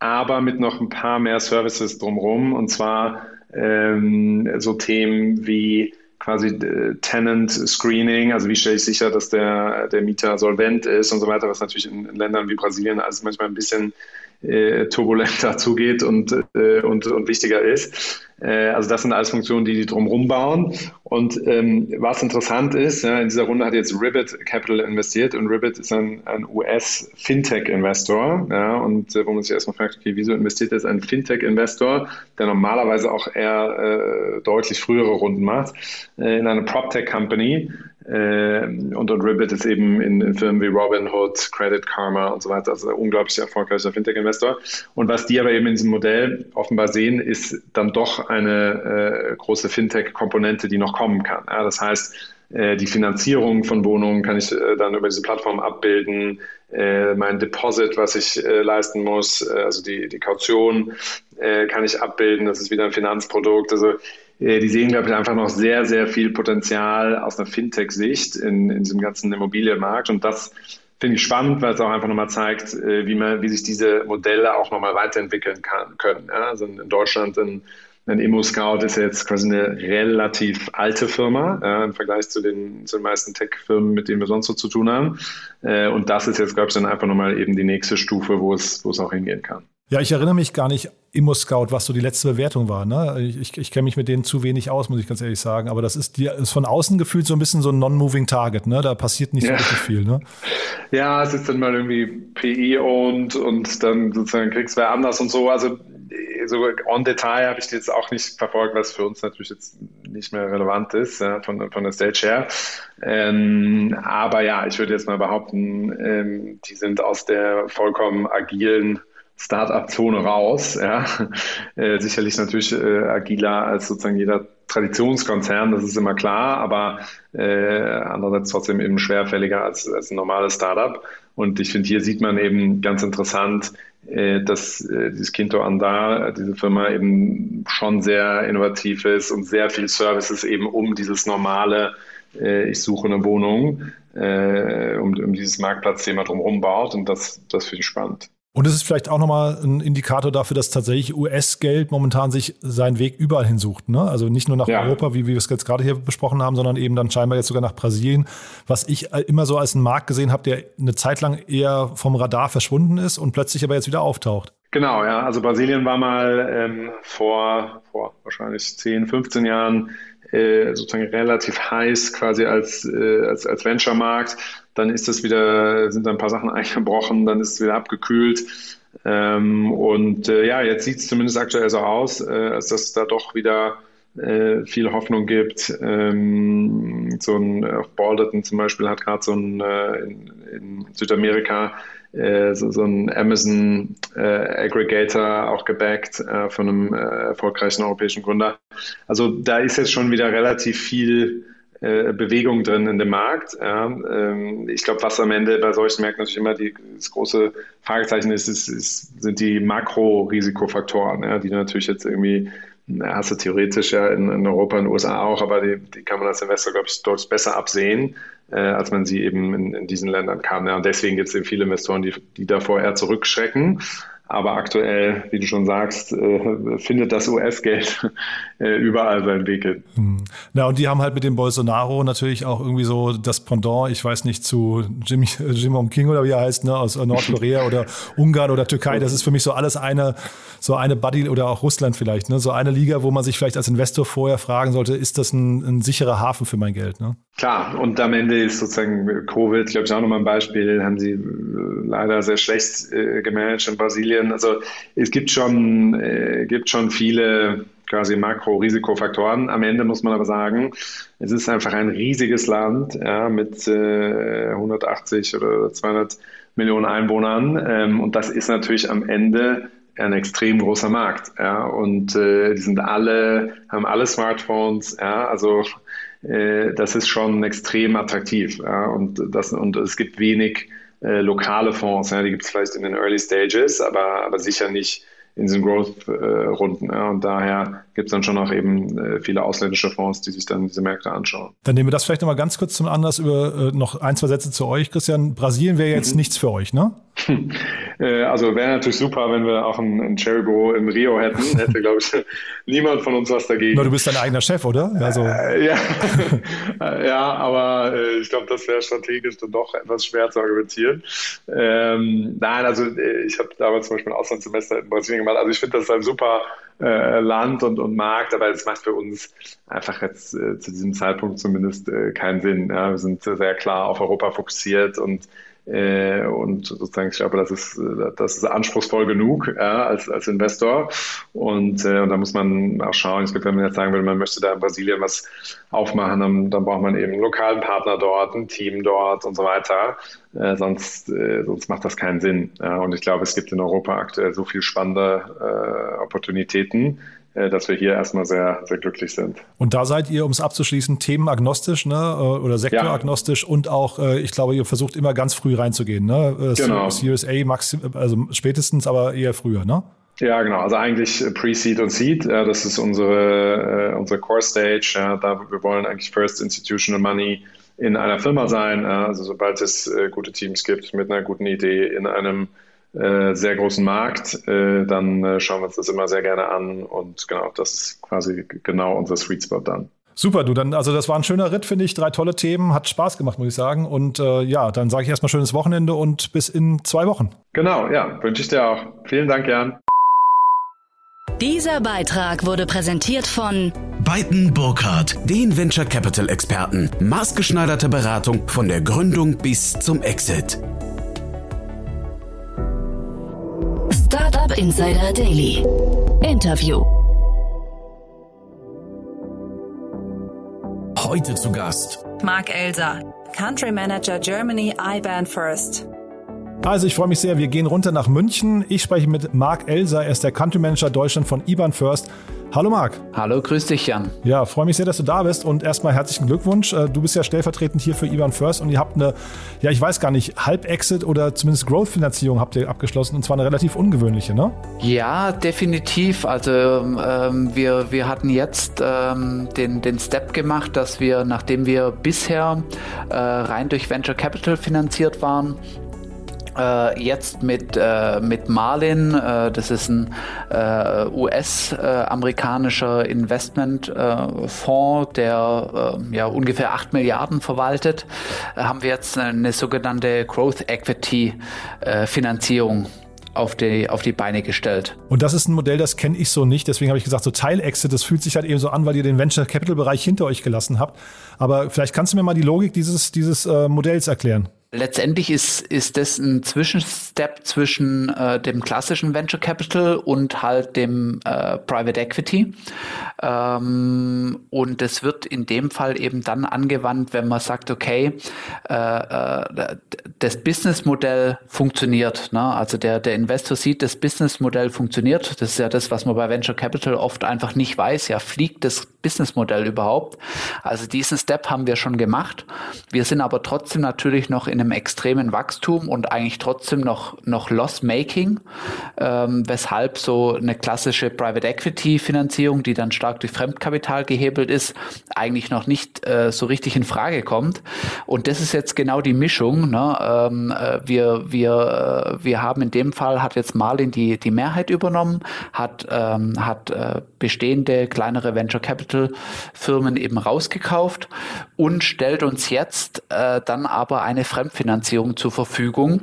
aber mit noch ein paar mehr Services drumherum. Und zwar ähm, so Themen wie quasi äh, Tenant Screening, also wie stelle ich sicher, dass der, der Mieter solvent ist und so weiter, was natürlich in, in Ländern wie Brasilien alles manchmal ein bisschen äh, turbulenter zugeht und, äh, und, und wichtiger ist. Äh, also das sind alles Funktionen, die die drumherum bauen. Und ähm, was interessant ist, ja, in dieser Runde hat jetzt Ribbit Capital investiert und Ribbit ist ein, ein US-Fintech-Investor. Ja, und äh, wo man sich erstmal fragt, okay, wieso investiert jetzt ein Fintech-Investor, der normalerweise auch eher äh, deutlich frühere Runden macht, äh, in eine PropTech-Company, und, und Ribbit ist eben in, in, Firmen wie Robinhood, Credit Karma und so weiter, also unglaublich erfolgreicher Fintech-Investor. Und was die aber eben in diesem Modell offenbar sehen, ist dann doch eine äh, große Fintech-Komponente, die noch kommen kann. Ja, das heißt, äh, die Finanzierung von Wohnungen kann ich äh, dann über diese Plattform abbilden. Äh, mein Deposit, was ich leisten muss, also die, die Kaution, kann ich abbilden. Das ist wieder ein Finanzprodukt. Also äh, die sehen, glaube ich, einfach noch sehr, sehr viel Potenzial aus einer Fintech-Sicht in, in diesem ganzen Immobilienmarkt. Und das finde ich spannend, weil es auch einfach nochmal zeigt, äh, wie, man, wie sich diese Modelle auch nochmal weiterentwickeln kann, können. Ja, also in Deutschland ein, ein Immo-Scout ist jetzt quasi eine relativ alte Firma ja, im Vergleich zu den, zu den meisten Tech-Firmen, mit denen wir sonst so zu tun haben. Äh, und das ist jetzt, glaube ich, dann einfach nochmal eben die nächste Stufe, wo es, wo es auch hingehen kann. Ja, ich erinnere mich gar nicht, Immo-Scout, was so die letzte Bewertung war. Ne? Ich, ich kenne mich mit denen zu wenig aus, muss ich ganz ehrlich sagen. Aber das ist, die, ist von außen gefühlt so ein bisschen so ein non-moving Target. Ne? Da passiert nicht ja. so richtig viel. Ne? Ja, es ist dann mal irgendwie PI und und dann sozusagen kriegst du wer anders und so. Also so on Detail habe ich jetzt auch nicht verfolgt, was für uns natürlich jetzt nicht mehr relevant ist ja, von, von der Stage her. Ähm, aber ja, ich würde jetzt mal behaupten, ähm, die sind aus der vollkommen agilen Start-up-Zone raus. Ja. Äh, sicherlich natürlich äh, agiler als sozusagen jeder Traditionskonzern, das ist immer klar, aber äh, andererseits trotzdem eben schwerfälliger als, als ein normales Startup. Und ich finde, hier sieht man eben ganz interessant, äh, dass äh, dieses Quinto Andar, diese Firma eben schon sehr innovativ ist und sehr viel Services eben um dieses normale, äh, ich suche eine Wohnung, äh, um, um dieses Marktplatzthema drumherum baut. Und das, das finde ich spannend. Und es ist vielleicht auch nochmal ein Indikator dafür, dass tatsächlich US-Geld momentan sich seinen Weg überall hinsucht. Ne? Also nicht nur nach ja. Europa, wie wir es jetzt gerade hier besprochen haben, sondern eben dann scheinbar jetzt sogar nach Brasilien, was ich immer so als einen Markt gesehen habe, der eine Zeit lang eher vom Radar verschwunden ist und plötzlich aber jetzt wieder auftaucht. Genau, ja. Also Brasilien war mal ähm, vor, vor wahrscheinlich 10, 15 Jahren äh, sozusagen relativ heiß quasi als, äh, als, als Venture-Markt. Dann ist das wieder, sind da ein paar Sachen eingebrochen, dann ist es wieder abgekühlt. Ähm, und äh, ja, jetzt sieht es zumindest aktuell so aus, äh, als dass es da doch wieder äh, viel Hoffnung gibt. Ähm, so ein äh, Balderton zum Beispiel hat gerade so ein äh, in, in Südamerika äh, so, so ein Amazon äh, Aggregator auch gebackt von einem erfolgreichen europäischen Gründer. Also da ist jetzt schon wieder relativ viel äh, Bewegung drin in dem Markt. Ja. Ähm, ich glaube, was am Ende bei solchen Märkten natürlich immer die, das große Fragezeichen ist, ist, ist sind die Makro-Risikofaktoren, ja, die natürlich jetzt irgendwie hast du theoretisch ja in, in, Europa und den USA auch, aber die, die kann man als Investor, glaube ich, dort besser absehen, äh, als man sie eben in, in diesen Ländern kann. Ja. Und deswegen gibt es eben viele Investoren, die, die davor eher zurückschrecken. Aber aktuell, wie du schon sagst, äh, findet das US-Geld äh, überall seinen Weg hin. Hm. Na, und die haben halt mit dem Bolsonaro natürlich auch irgendwie so das Pendant, ich weiß nicht, zu Jimmy, Jim King oder wie er heißt, ne, aus Nordkorea oder Ungarn oder Türkei. Das ist für mich so alles eine, so eine Buddy oder auch Russland vielleicht, ne? So eine Liga, wo man sich vielleicht als Investor vorher fragen sollte, ist das ein, ein sicherer Hafen für mein Geld, ne? Klar, und am Ende ist sozusagen Covid, glaube ich, auch nochmal ein Beispiel, haben sie äh, leider sehr schlecht äh, gemanagt in Brasilien. Also es gibt schon, äh, gibt schon viele quasi Makro-Risikofaktoren. Am Ende muss man aber sagen, es ist einfach ein riesiges Land ja, mit äh, 180 oder 200 Millionen Einwohnern. Ähm, und das ist natürlich am Ende ein extrem großer Markt. Ja, und äh, die sind alle, haben alle Smartphones. Ja, also äh, das ist schon extrem attraktiv. Ja, und, das, und es gibt wenig äh, lokale Fonds. Ja, die gibt es vielleicht in den Early Stages, aber, aber sicher nicht in diesen Growth-Runden. Ja, und daher gibt es dann schon auch eben äh, viele ausländische Fonds, die sich dann diese Märkte anschauen. Dann nehmen wir das vielleicht nochmal ganz kurz zum Anlass über äh, noch ein, zwei Sätze zu euch, Christian. Brasilien wäre jetzt mhm. nichts für euch, ne? Äh, also wäre natürlich super, wenn wir auch ein, ein Cherry-Büro in Rio hätten. Hätte, glaube ich, niemand von uns was dagegen. Na, du bist dein eigener Chef, oder? Also. Äh, ja. ja, aber äh, ich glaube, das wäre strategisch dann doch etwas schwer zu argumentieren. Ähm, nein, also äh, ich habe damals zum Beispiel ein Auslandssemester in Brasilien gemacht. Also ich finde, das ist ein super äh, Land und, und Markt, aber es macht für uns einfach jetzt äh, zu diesem Zeitpunkt zumindest äh, keinen Sinn. Ja? Wir sind sehr klar auf Europa fokussiert und äh, und sozusagen, ich glaube, das ist, das ist anspruchsvoll genug ja, als, als Investor. Und, äh, und da muss man auch schauen. Ich glaube, wenn man jetzt sagen würde, man möchte da in Brasilien was aufmachen, dann, dann braucht man eben einen lokalen Partner dort, ein Team dort und so weiter. Äh, sonst, äh, sonst macht das keinen Sinn. Ja, und ich glaube, es gibt in Europa aktuell so viel spannende äh, Opportunitäten, äh, dass wir hier erstmal sehr, sehr glücklich sind. Und da seid ihr, um es abzuschließen, themenagnostisch ne? Äh, oder sektoragnostisch ja. und auch, äh, ich glaube, ihr versucht immer ganz früh reinzugehen. Ne? Genau. Series A, maxim, also spätestens, aber eher früher, ne? Ja, genau. Also eigentlich Pre-Seed und Seed, das ist unsere, unsere Core Stage. Ja, da wir wollen eigentlich First Institutional Money in einer Firma sein. Also sobald es gute Teams gibt mit einer guten Idee in einem äh, sehr großen Markt, äh, dann äh, schauen wir uns das immer sehr gerne an und genau, das ist quasi genau unser Sweet Spot dann. Super, du dann, also das war ein schöner Ritt, finde ich. Drei tolle Themen, hat Spaß gemacht, muss ich sagen. Und äh, ja, dann sage ich erstmal schönes Wochenende und bis in zwei Wochen. Genau, ja, wünsche ich dir auch. Vielen Dank, Jan. Dieser Beitrag wurde präsentiert von Beiten Burkhardt, den Venture Capital Experten. Maßgeschneiderte Beratung von der Gründung bis zum Exit. Startup Insider Daily. Interview. Heute zu Gast. Mark Elser, Country Manager Germany IBAN First. Also ich freue mich sehr. Wir gehen runter nach München. Ich spreche mit Mark Elser. Er ist der Country Manager Deutschland von IBAN First. Hallo Marc. Hallo, grüß dich Jan. Ja, freue mich sehr, dass du da bist und erstmal herzlichen Glückwunsch. Äh, du bist ja stellvertretend hier für Ivan First und ihr habt eine, ja ich weiß gar nicht, Halb-Exit oder zumindest Growth-Finanzierung habt ihr abgeschlossen und zwar eine relativ ungewöhnliche, ne? Ja, definitiv. Also ähm, wir, wir hatten jetzt ähm, den, den Step gemacht, dass wir, nachdem wir bisher äh, rein durch Venture Capital finanziert waren, äh, jetzt mit, äh, mit Marlin, äh, das ist ein äh, US-amerikanischer Investmentfonds, der äh, ja ungefähr 8 Milliarden verwaltet, äh, haben wir jetzt eine sogenannte Growth Equity Finanzierung auf die, auf die Beine gestellt. Und das ist ein Modell, das kenne ich so nicht. Deswegen habe ich gesagt, so Teilexit, das fühlt sich halt eben so an, weil ihr den Venture Capital Bereich hinter euch gelassen habt. Aber vielleicht kannst du mir mal die Logik dieses, dieses äh, Modells erklären. Letztendlich ist, ist das ein Zwischenstep zwischen äh, dem klassischen Venture Capital und halt dem äh, Private Equity. Ähm, und das wird in dem Fall eben dann angewandt, wenn man sagt, okay, äh, äh das Businessmodell funktioniert. Ne? Also der, der Investor sieht, das Businessmodell funktioniert. Das ist ja das, was man bei Venture Capital oft einfach nicht weiß. Ja, fliegt das Businessmodell überhaupt? Also diesen Step haben wir schon gemacht. Wir sind aber trotzdem natürlich noch in einem extremen Wachstum und eigentlich trotzdem noch, noch Loss-Making, ähm, weshalb so eine klassische Private Equity-Finanzierung, die dann stark durch Fremdkapital gehebelt ist, eigentlich noch nicht äh, so richtig in Frage kommt. Und das ist jetzt genau die Mischung. Ne? Ähm, äh, wir, wir, äh, wir haben in dem Fall, hat jetzt Marlin die, die Mehrheit übernommen, hat, ähm, hat äh, bestehende kleinere Venture Capital Firmen eben rausgekauft und stellt uns jetzt äh, dann aber eine Fremdfinanzierung zur Verfügung.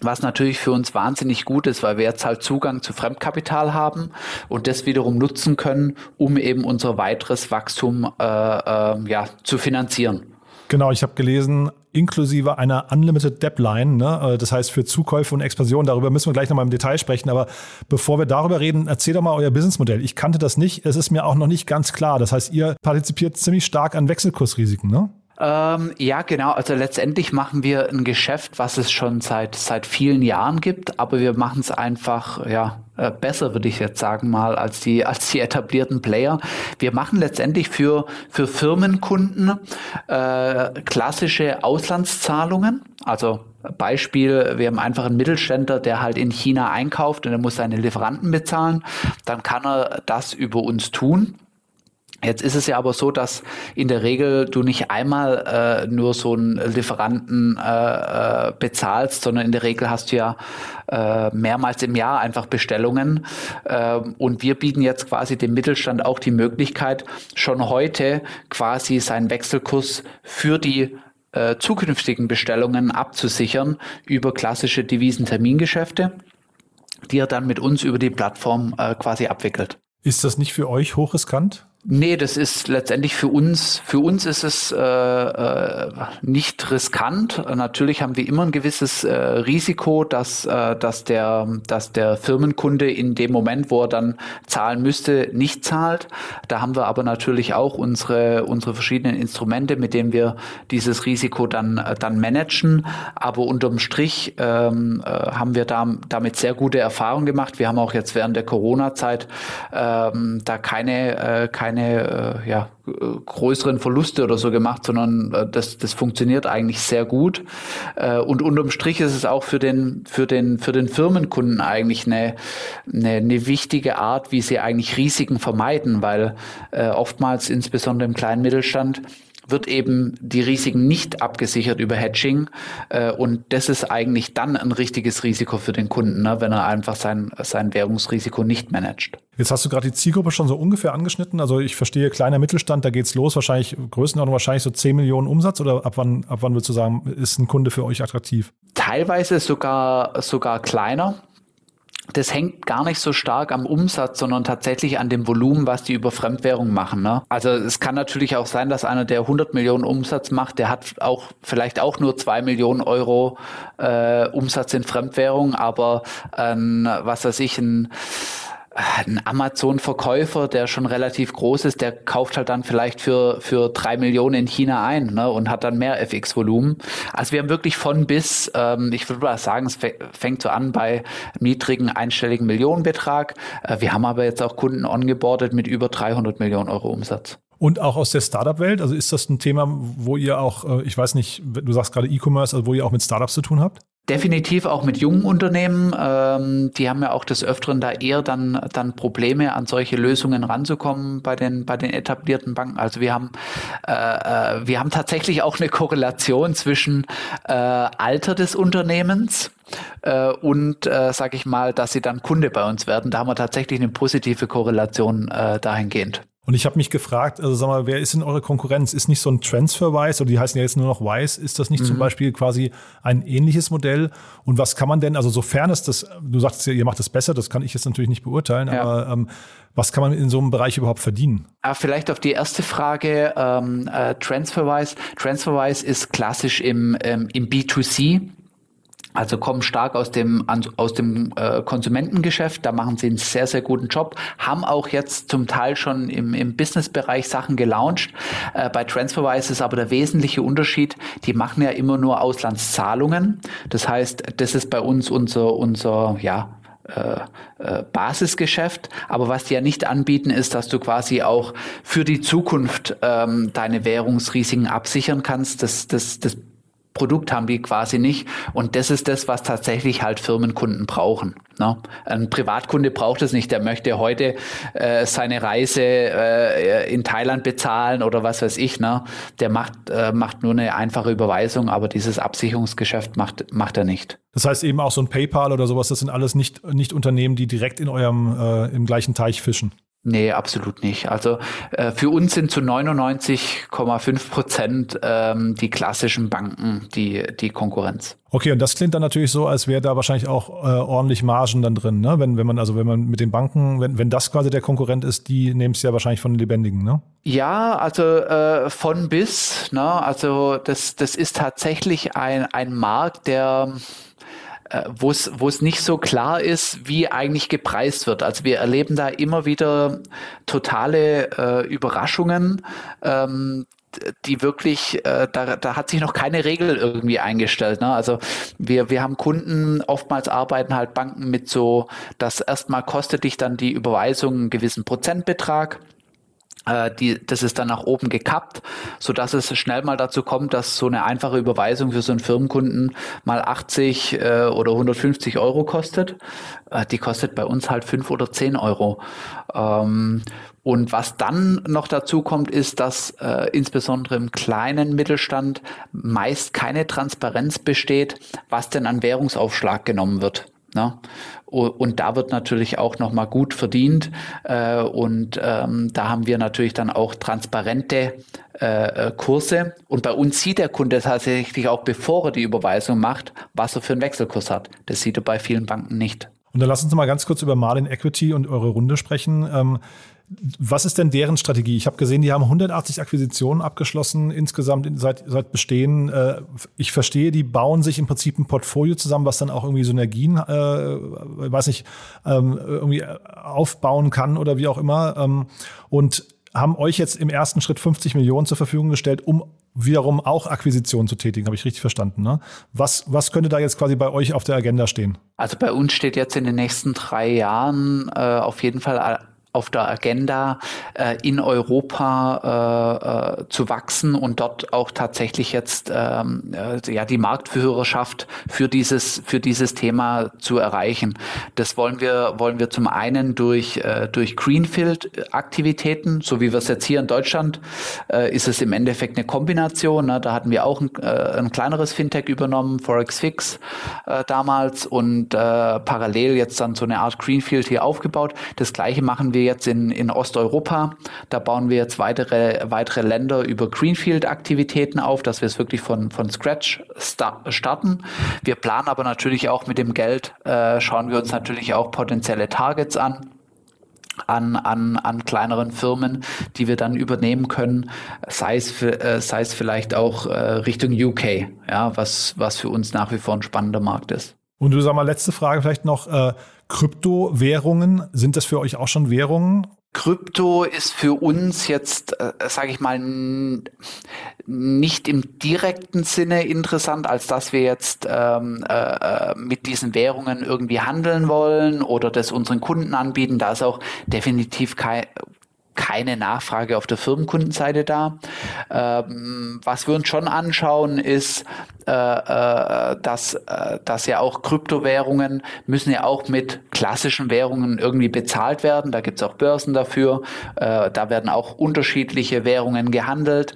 Was natürlich für uns wahnsinnig gut ist, weil wir jetzt halt Zugang zu Fremdkapital haben und das wiederum nutzen können, um eben unser weiteres Wachstum äh, äh, ja, zu finanzieren. Genau, ich habe gelesen, inklusive einer Unlimited Deadline, ne? Äh, das heißt für Zukäufe und Expansion. Darüber müssen wir gleich nochmal im Detail sprechen. Aber bevor wir darüber reden, erzähl doch mal euer Businessmodell. Ich kannte das nicht. Es ist mir auch noch nicht ganz klar. Das heißt, ihr partizipiert ziemlich stark an Wechselkursrisiken, ne? Ähm, ja, genau. Also letztendlich machen wir ein Geschäft, was es schon seit seit vielen Jahren gibt, aber wir machen es einfach ja äh, besser, würde ich jetzt sagen mal, als die als die etablierten Player. Wir machen letztendlich für für Firmenkunden äh, klassische Auslandszahlungen, also Beispiel, wir haben einfach einen Mittelständler, der halt in China einkauft und er muss seine Lieferanten bezahlen, dann kann er das über uns tun. Jetzt ist es ja aber so, dass in der Regel du nicht einmal äh, nur so einen Lieferanten äh, äh, bezahlst, sondern in der Regel hast du ja äh, mehrmals im Jahr einfach Bestellungen. Äh, und wir bieten jetzt quasi dem Mittelstand auch die Möglichkeit, schon heute quasi seinen Wechselkurs für die äh, zukünftigen Bestellungen abzusichern über klassische Devisentermingeschäfte, die er dann mit uns über die Plattform äh, quasi abwickelt. Ist das nicht für euch hochriskant? Nee, das ist letztendlich für uns, für uns ist es äh, äh, nicht riskant. Natürlich haben wir immer ein gewisses äh, Risiko, dass, äh, dass, der, dass der Firmenkunde in dem Moment, wo er dann zahlen müsste, nicht zahlt. Da haben wir aber natürlich auch unsere, unsere verschiedenen Instrumente, mit denen wir dieses Risiko dann, äh, dann managen. Aber unterm Strich ähm, äh, haben wir da, damit sehr gute Erfahrungen gemacht. Wir haben auch jetzt während der Corona-Zeit ähm, da keine, äh, keine keine äh, ja, größeren Verluste oder so gemacht, sondern äh, das, das funktioniert eigentlich sehr gut. Äh, und unterm Strich ist es auch für den, für den, für den Firmenkunden eigentlich eine, eine, eine wichtige Art, wie sie eigentlich Risiken vermeiden, weil äh, oftmals, insbesondere im kleinen Mittelstand, wird eben die Risiken nicht abgesichert über Hedging. Äh, und das ist eigentlich dann ein richtiges Risiko für den Kunden, ne, wenn er einfach sein, sein Währungsrisiko nicht managt. Jetzt hast du gerade die Zielgruppe schon so ungefähr angeschnitten. Also ich verstehe, kleiner Mittelstand, da geht's los, wahrscheinlich Größenordnung wahrscheinlich so 10 Millionen Umsatz oder ab wann, ab wann würdest du sagen, ist ein Kunde für euch attraktiv? Teilweise sogar, sogar kleiner das hängt gar nicht so stark am Umsatz, sondern tatsächlich an dem Volumen, was die über Fremdwährung machen. Ne? Also es kann natürlich auch sein, dass einer, der 100 Millionen Umsatz macht, der hat auch vielleicht auch nur zwei Millionen Euro äh, Umsatz in Fremdwährung, aber ähm, was weiß ich, ein ein Amazon-Verkäufer, der schon relativ groß ist, der kauft halt dann vielleicht für, für drei Millionen in China ein ne, und hat dann mehr FX-Volumen. Also wir haben wirklich von bis, ähm, ich würde mal sagen, es fängt so an bei niedrigen einstelligen Millionenbetrag. Äh, wir haben aber jetzt auch Kunden ongeboardet mit über 300 Millionen Euro Umsatz. Und auch aus der Startup-Welt, also ist das ein Thema, wo ihr auch, äh, ich weiß nicht, du sagst gerade E-Commerce, also wo ihr auch mit Startups zu tun habt? Definitiv auch mit jungen Unternehmen. Ähm, die haben ja auch des Öfteren da eher dann, dann Probleme, an solche Lösungen ranzukommen bei den, bei den etablierten Banken. Also wir haben, äh, äh wir haben tatsächlich auch eine Korrelation zwischen äh, Alter des Unternehmens äh, und, äh, sage ich mal, dass sie dann Kunde bei uns werden. Da haben wir tatsächlich eine positive Korrelation äh, dahingehend. Und ich habe mich gefragt, also sag mal, wer ist denn eure Konkurrenz? Ist nicht so ein TransferWise oder die heißen ja jetzt nur noch Wise, ist das nicht mhm. zum Beispiel quasi ein ähnliches Modell? Und was kann man denn, also sofern es das, du sagst ja, ihr macht es besser, das kann ich jetzt natürlich nicht beurteilen, ja. aber ähm, was kann man in so einem Bereich überhaupt verdienen? Ah, vielleicht auf die erste Frage, ähm, äh, TransferWise. TransferWise ist klassisch im, ähm, im B2C also kommen stark aus dem, aus dem äh, Konsumentengeschäft, da machen sie einen sehr, sehr guten Job, haben auch jetzt zum Teil schon im, im Businessbereich Sachen gelauncht. Äh, bei TransferWise ist aber der wesentliche Unterschied, die machen ja immer nur Auslandszahlungen. Das heißt, das ist bei uns unser, unser ja, äh, äh, Basisgeschäft. Aber was die ja nicht anbieten, ist, dass du quasi auch für die Zukunft ähm, deine Währungsrisiken absichern kannst. Das, das, das Produkt haben die quasi nicht. Und das ist das, was tatsächlich halt Firmenkunden brauchen. Ne? Ein Privatkunde braucht es nicht. Der möchte heute äh, seine Reise äh, in Thailand bezahlen oder was weiß ich. Ne? Der macht, äh, macht nur eine einfache Überweisung, aber dieses Absicherungsgeschäft macht, macht er nicht. Das heißt eben auch so ein PayPal oder sowas, das sind alles nicht, nicht Unternehmen, die direkt in eurem äh, im gleichen Teich fischen. Nee, absolut nicht. Also äh, für uns sind zu 99,5 Prozent ähm, die klassischen Banken die, die Konkurrenz. Okay, und das klingt dann natürlich so, als wäre da wahrscheinlich auch äh, ordentlich Margen dann drin, ne? Wenn, wenn man, also wenn man mit den Banken, wenn, wenn das quasi der Konkurrent ist, die nehmen es ja wahrscheinlich von den Lebendigen, ne? Ja, also äh, von bis, ne? Also das, das ist tatsächlich ein, ein Markt, der äh, wo es nicht so klar ist, wie eigentlich gepreist wird. Also wir erleben da immer wieder totale äh, Überraschungen. Ähm, die wirklich, äh, da, da hat sich noch keine Regel irgendwie eingestellt. Ne? Also wir, wir haben Kunden, oftmals arbeiten halt Banken mit so, dass erstmal kostet dich dann die Überweisung einen gewissen Prozentbetrag die, das ist dann nach oben gekappt, so dass es schnell mal dazu kommt, dass so eine einfache Überweisung für so einen Firmenkunden mal 80 äh, oder 150 Euro kostet. Äh, die kostet bei uns halt 5 oder 10 Euro. Ähm, und was dann noch dazu kommt, ist, dass äh, insbesondere im kleinen Mittelstand meist keine Transparenz besteht, was denn an Währungsaufschlag genommen wird. Ne? Und da wird natürlich auch nochmal gut verdient. Äh, und ähm, da haben wir natürlich dann auch transparente äh, äh, Kurse. Und bei uns sieht der Kunde tatsächlich auch, bevor er die Überweisung macht, was er für einen Wechselkurs hat. Das sieht er bei vielen Banken nicht. Und dann lass uns mal ganz kurz über Marlin Equity und eure Runde sprechen. Ähm, was ist denn deren Strategie? Ich habe gesehen, die haben 180 Akquisitionen abgeschlossen insgesamt seit, seit Bestehen. Äh, ich verstehe, die bauen sich im Prinzip ein Portfolio zusammen, was dann auch irgendwie Synergien, äh, weiß nicht, ähm, irgendwie aufbauen kann oder wie auch immer. Ähm, und haben euch jetzt im ersten Schritt 50 Millionen zur Verfügung gestellt, um wiederum auch Akquisitionen zu tätigen. Habe ich richtig verstanden? Ne? Was, was könnte da jetzt quasi bei euch auf der Agenda stehen? Also bei uns steht jetzt in den nächsten drei Jahren äh, auf jeden Fall auf der Agenda, äh, in Europa äh, äh, zu wachsen und dort auch tatsächlich jetzt ähm, äh, ja die Marktführerschaft für dieses für dieses Thema zu erreichen. Das wollen wir wollen wir zum einen durch äh, durch Greenfield Aktivitäten, so wie wir es jetzt hier in Deutschland ist es im Endeffekt eine Kombination. Ne? Da hatten wir auch ein, ein kleineres Fintech übernommen, ForexFix damals und parallel jetzt dann so eine Art Greenfield hier aufgebaut. Das gleiche machen wir jetzt in, in Osteuropa. Da bauen wir jetzt weitere, weitere Länder über Greenfield-Aktivitäten auf, dass wir es wirklich von, von Scratch starten. Wir planen aber natürlich auch mit dem Geld, äh, schauen wir uns natürlich auch potenzielle Targets an an, an, an kleineren Firmen, die wir dann übernehmen können, sei es, äh, sei es vielleicht auch äh, Richtung UK, ja, was, was für uns nach wie vor ein spannender Markt ist. Und du sag mal, letzte Frage vielleicht noch. Äh, Kryptowährungen, sind das für euch auch schon Währungen? Krypto ist für uns jetzt, äh, sage ich mal, nicht im direkten Sinne interessant, als dass wir jetzt ähm, äh, mit diesen Währungen irgendwie handeln wollen oder das unseren Kunden anbieten. Da ist auch definitiv kein, keine Nachfrage auf der Firmenkundenseite da. Ähm, was wir uns schon anschauen, ist, äh, äh, dass, äh, dass ja auch Kryptowährungen müssen ja auch mit klassischen Währungen irgendwie bezahlt werden. Da gibt es auch Börsen dafür. Äh, da werden auch unterschiedliche Währungen gehandelt.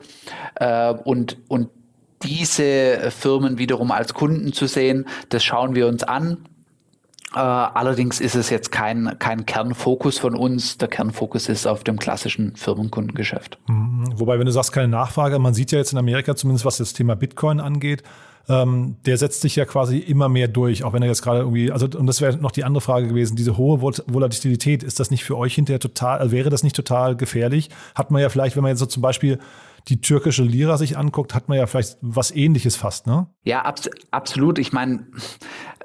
Äh, und, und diese Firmen wiederum als Kunden zu sehen, das schauen wir uns an. Äh, allerdings ist es jetzt kein, kein Kernfokus von uns. Der Kernfokus ist auf dem klassischen Firmenkundengeschäft. Mhm. Wobei, wenn du sagst, keine Nachfrage, man sieht ja jetzt in Amerika zumindest, was das Thema Bitcoin angeht, ähm, der setzt sich ja quasi immer mehr durch, auch wenn er jetzt gerade irgendwie, also und das wäre noch die andere Frage gewesen, diese hohe Volatilität, ist das nicht für euch hinterher total, also wäre das nicht total gefährlich? Hat man ja vielleicht, wenn man jetzt so zum Beispiel die türkische Lira sich anguckt, hat man ja vielleicht was ähnliches fast, ne? Ja, abs absolut. Ich meine,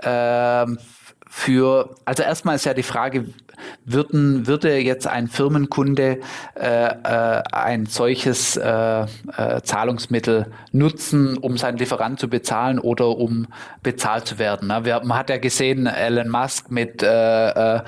äh, für, also erstmal ist ja die Frage, würden, würde jetzt ein Firmenkunde äh, äh, ein solches äh, äh, Zahlungsmittel nutzen, um seinen Lieferant zu bezahlen oder um bezahlt zu werden? Ne? Wir, man hat ja gesehen, Elon Musk mit, äh, äh,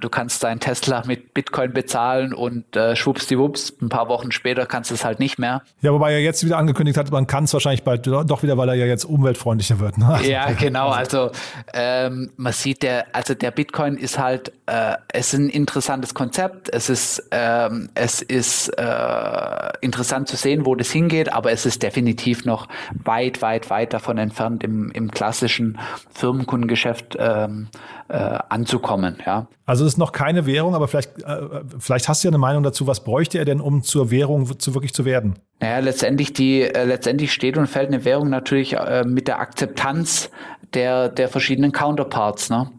du kannst deinen Tesla mit Bitcoin bezahlen und äh, schwuppsdiwupps, ein paar Wochen später kannst du es halt nicht mehr. Ja, wobei er jetzt wieder angekündigt hat, man kann es wahrscheinlich bald doch wieder, weil er ja jetzt umweltfreundlicher wird. Ne? Ja, genau. Also ähm, man sieht, der, also der Bitcoin ist halt, äh, es ist ein interessantes Konzept. Es ist, ähm, es ist äh, interessant zu sehen, wo das hingeht, aber es ist definitiv noch weit, weit, weit davon entfernt, im, im klassischen Firmenkundengeschäft ähm, äh, anzukommen. Ja. Also es ist noch keine Währung, aber vielleicht, äh, vielleicht hast du ja eine Meinung dazu. Was bräuchte er denn, um zur Währung zu wirklich zu werden? Naja, letztendlich die, äh, letztendlich steht und fällt eine Währung natürlich äh, mit der Akzeptanz der, der verschiedenen Counterparts. Ne?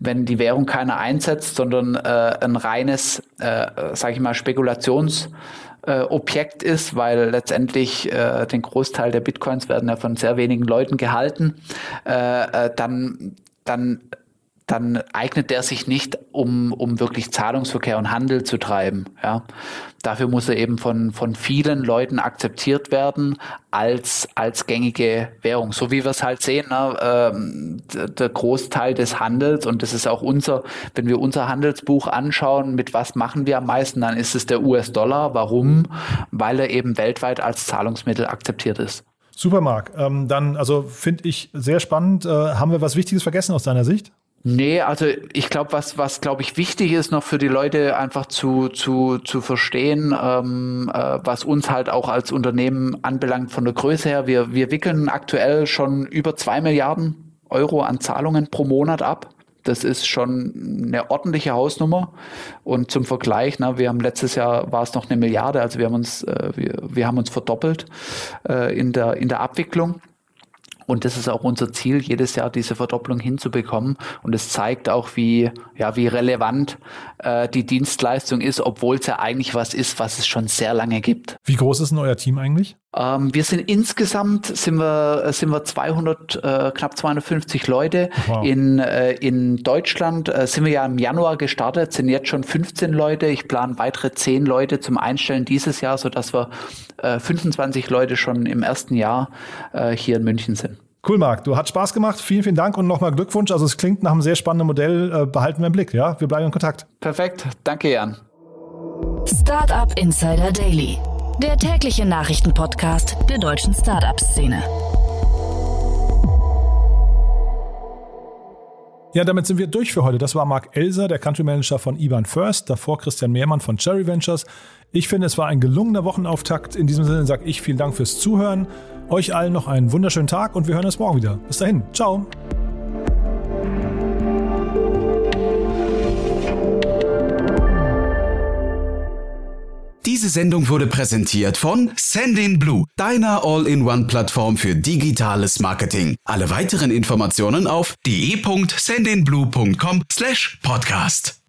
Wenn die Währung keiner einsetzt, sondern äh, ein reines, äh, sage ich mal, Spekulationsobjekt äh, ist, weil letztendlich äh, den Großteil der Bitcoins werden ja von sehr wenigen Leuten gehalten, äh, äh, dann, dann dann eignet der sich nicht, um, um wirklich Zahlungsverkehr und Handel zu treiben. Ja. Dafür muss er eben von, von vielen Leuten akzeptiert werden als, als gängige Währung. So wie wir es halt sehen, ne, ähm, der Großteil des Handels, und das ist auch unser, wenn wir unser Handelsbuch anschauen, mit was machen wir am meisten, dann ist es der US-Dollar. Warum? Weil er eben weltweit als Zahlungsmittel akzeptiert ist. Super, Marc. Ähm, dann, also finde ich sehr spannend. Äh, haben wir was Wichtiges vergessen aus deiner Sicht? Nee, also ich glaube, was, was glaube ich wichtig ist noch für die Leute einfach zu, zu, zu verstehen, ähm, äh, was uns halt auch als Unternehmen anbelangt von der Größe her. Wir, wir wickeln aktuell schon über zwei Milliarden Euro an Zahlungen pro Monat ab. Das ist schon eine ordentliche Hausnummer. Und zum Vergleich, na, wir haben letztes Jahr war es noch eine Milliarde, also wir haben uns, äh, wir, wir haben uns verdoppelt äh, in, der, in der Abwicklung. Und das ist auch unser Ziel, jedes Jahr diese Verdopplung hinzubekommen. Und es zeigt auch, wie, ja, wie relevant äh, die Dienstleistung ist, obwohl es ja eigentlich was ist, was es schon sehr lange gibt. Wie groß ist denn euer Team eigentlich? Ähm, wir sind insgesamt sind wir sind wir 200 äh, knapp 250 Leute wow. in äh, in Deutschland äh, sind wir ja im Januar gestartet sind jetzt schon 15 Leute ich plane weitere 10 Leute zum Einstellen dieses Jahr so dass wir 25 äh, Leute schon im ersten Jahr äh, hier in München sind Cool, Marc. Du hat Spaß gemacht. Vielen, vielen Dank und nochmal Glückwunsch. Also es klingt nach einem sehr spannenden Modell. Äh, behalten wir im Blick. Ja, wir bleiben in Kontakt. Perfekt. Danke, Jan. Startup Insider Daily der tägliche Nachrichtenpodcast der deutschen Startup-Szene. Ja, damit sind wir durch für heute. Das war Marc Elser, der Country Manager von IBAN First, davor Christian Mehrmann von Cherry Ventures. Ich finde, es war ein gelungener Wochenauftakt. In diesem Sinne sage ich vielen Dank fürs Zuhören. Euch allen noch einen wunderschönen Tag und wir hören uns morgen wieder. Bis dahin. Ciao. Diese Sendung wurde präsentiert von Sendin Blue, deiner All-in-One-Plattform für digitales Marketing. Alle weiteren Informationen auf de.sendinblue.com/podcast.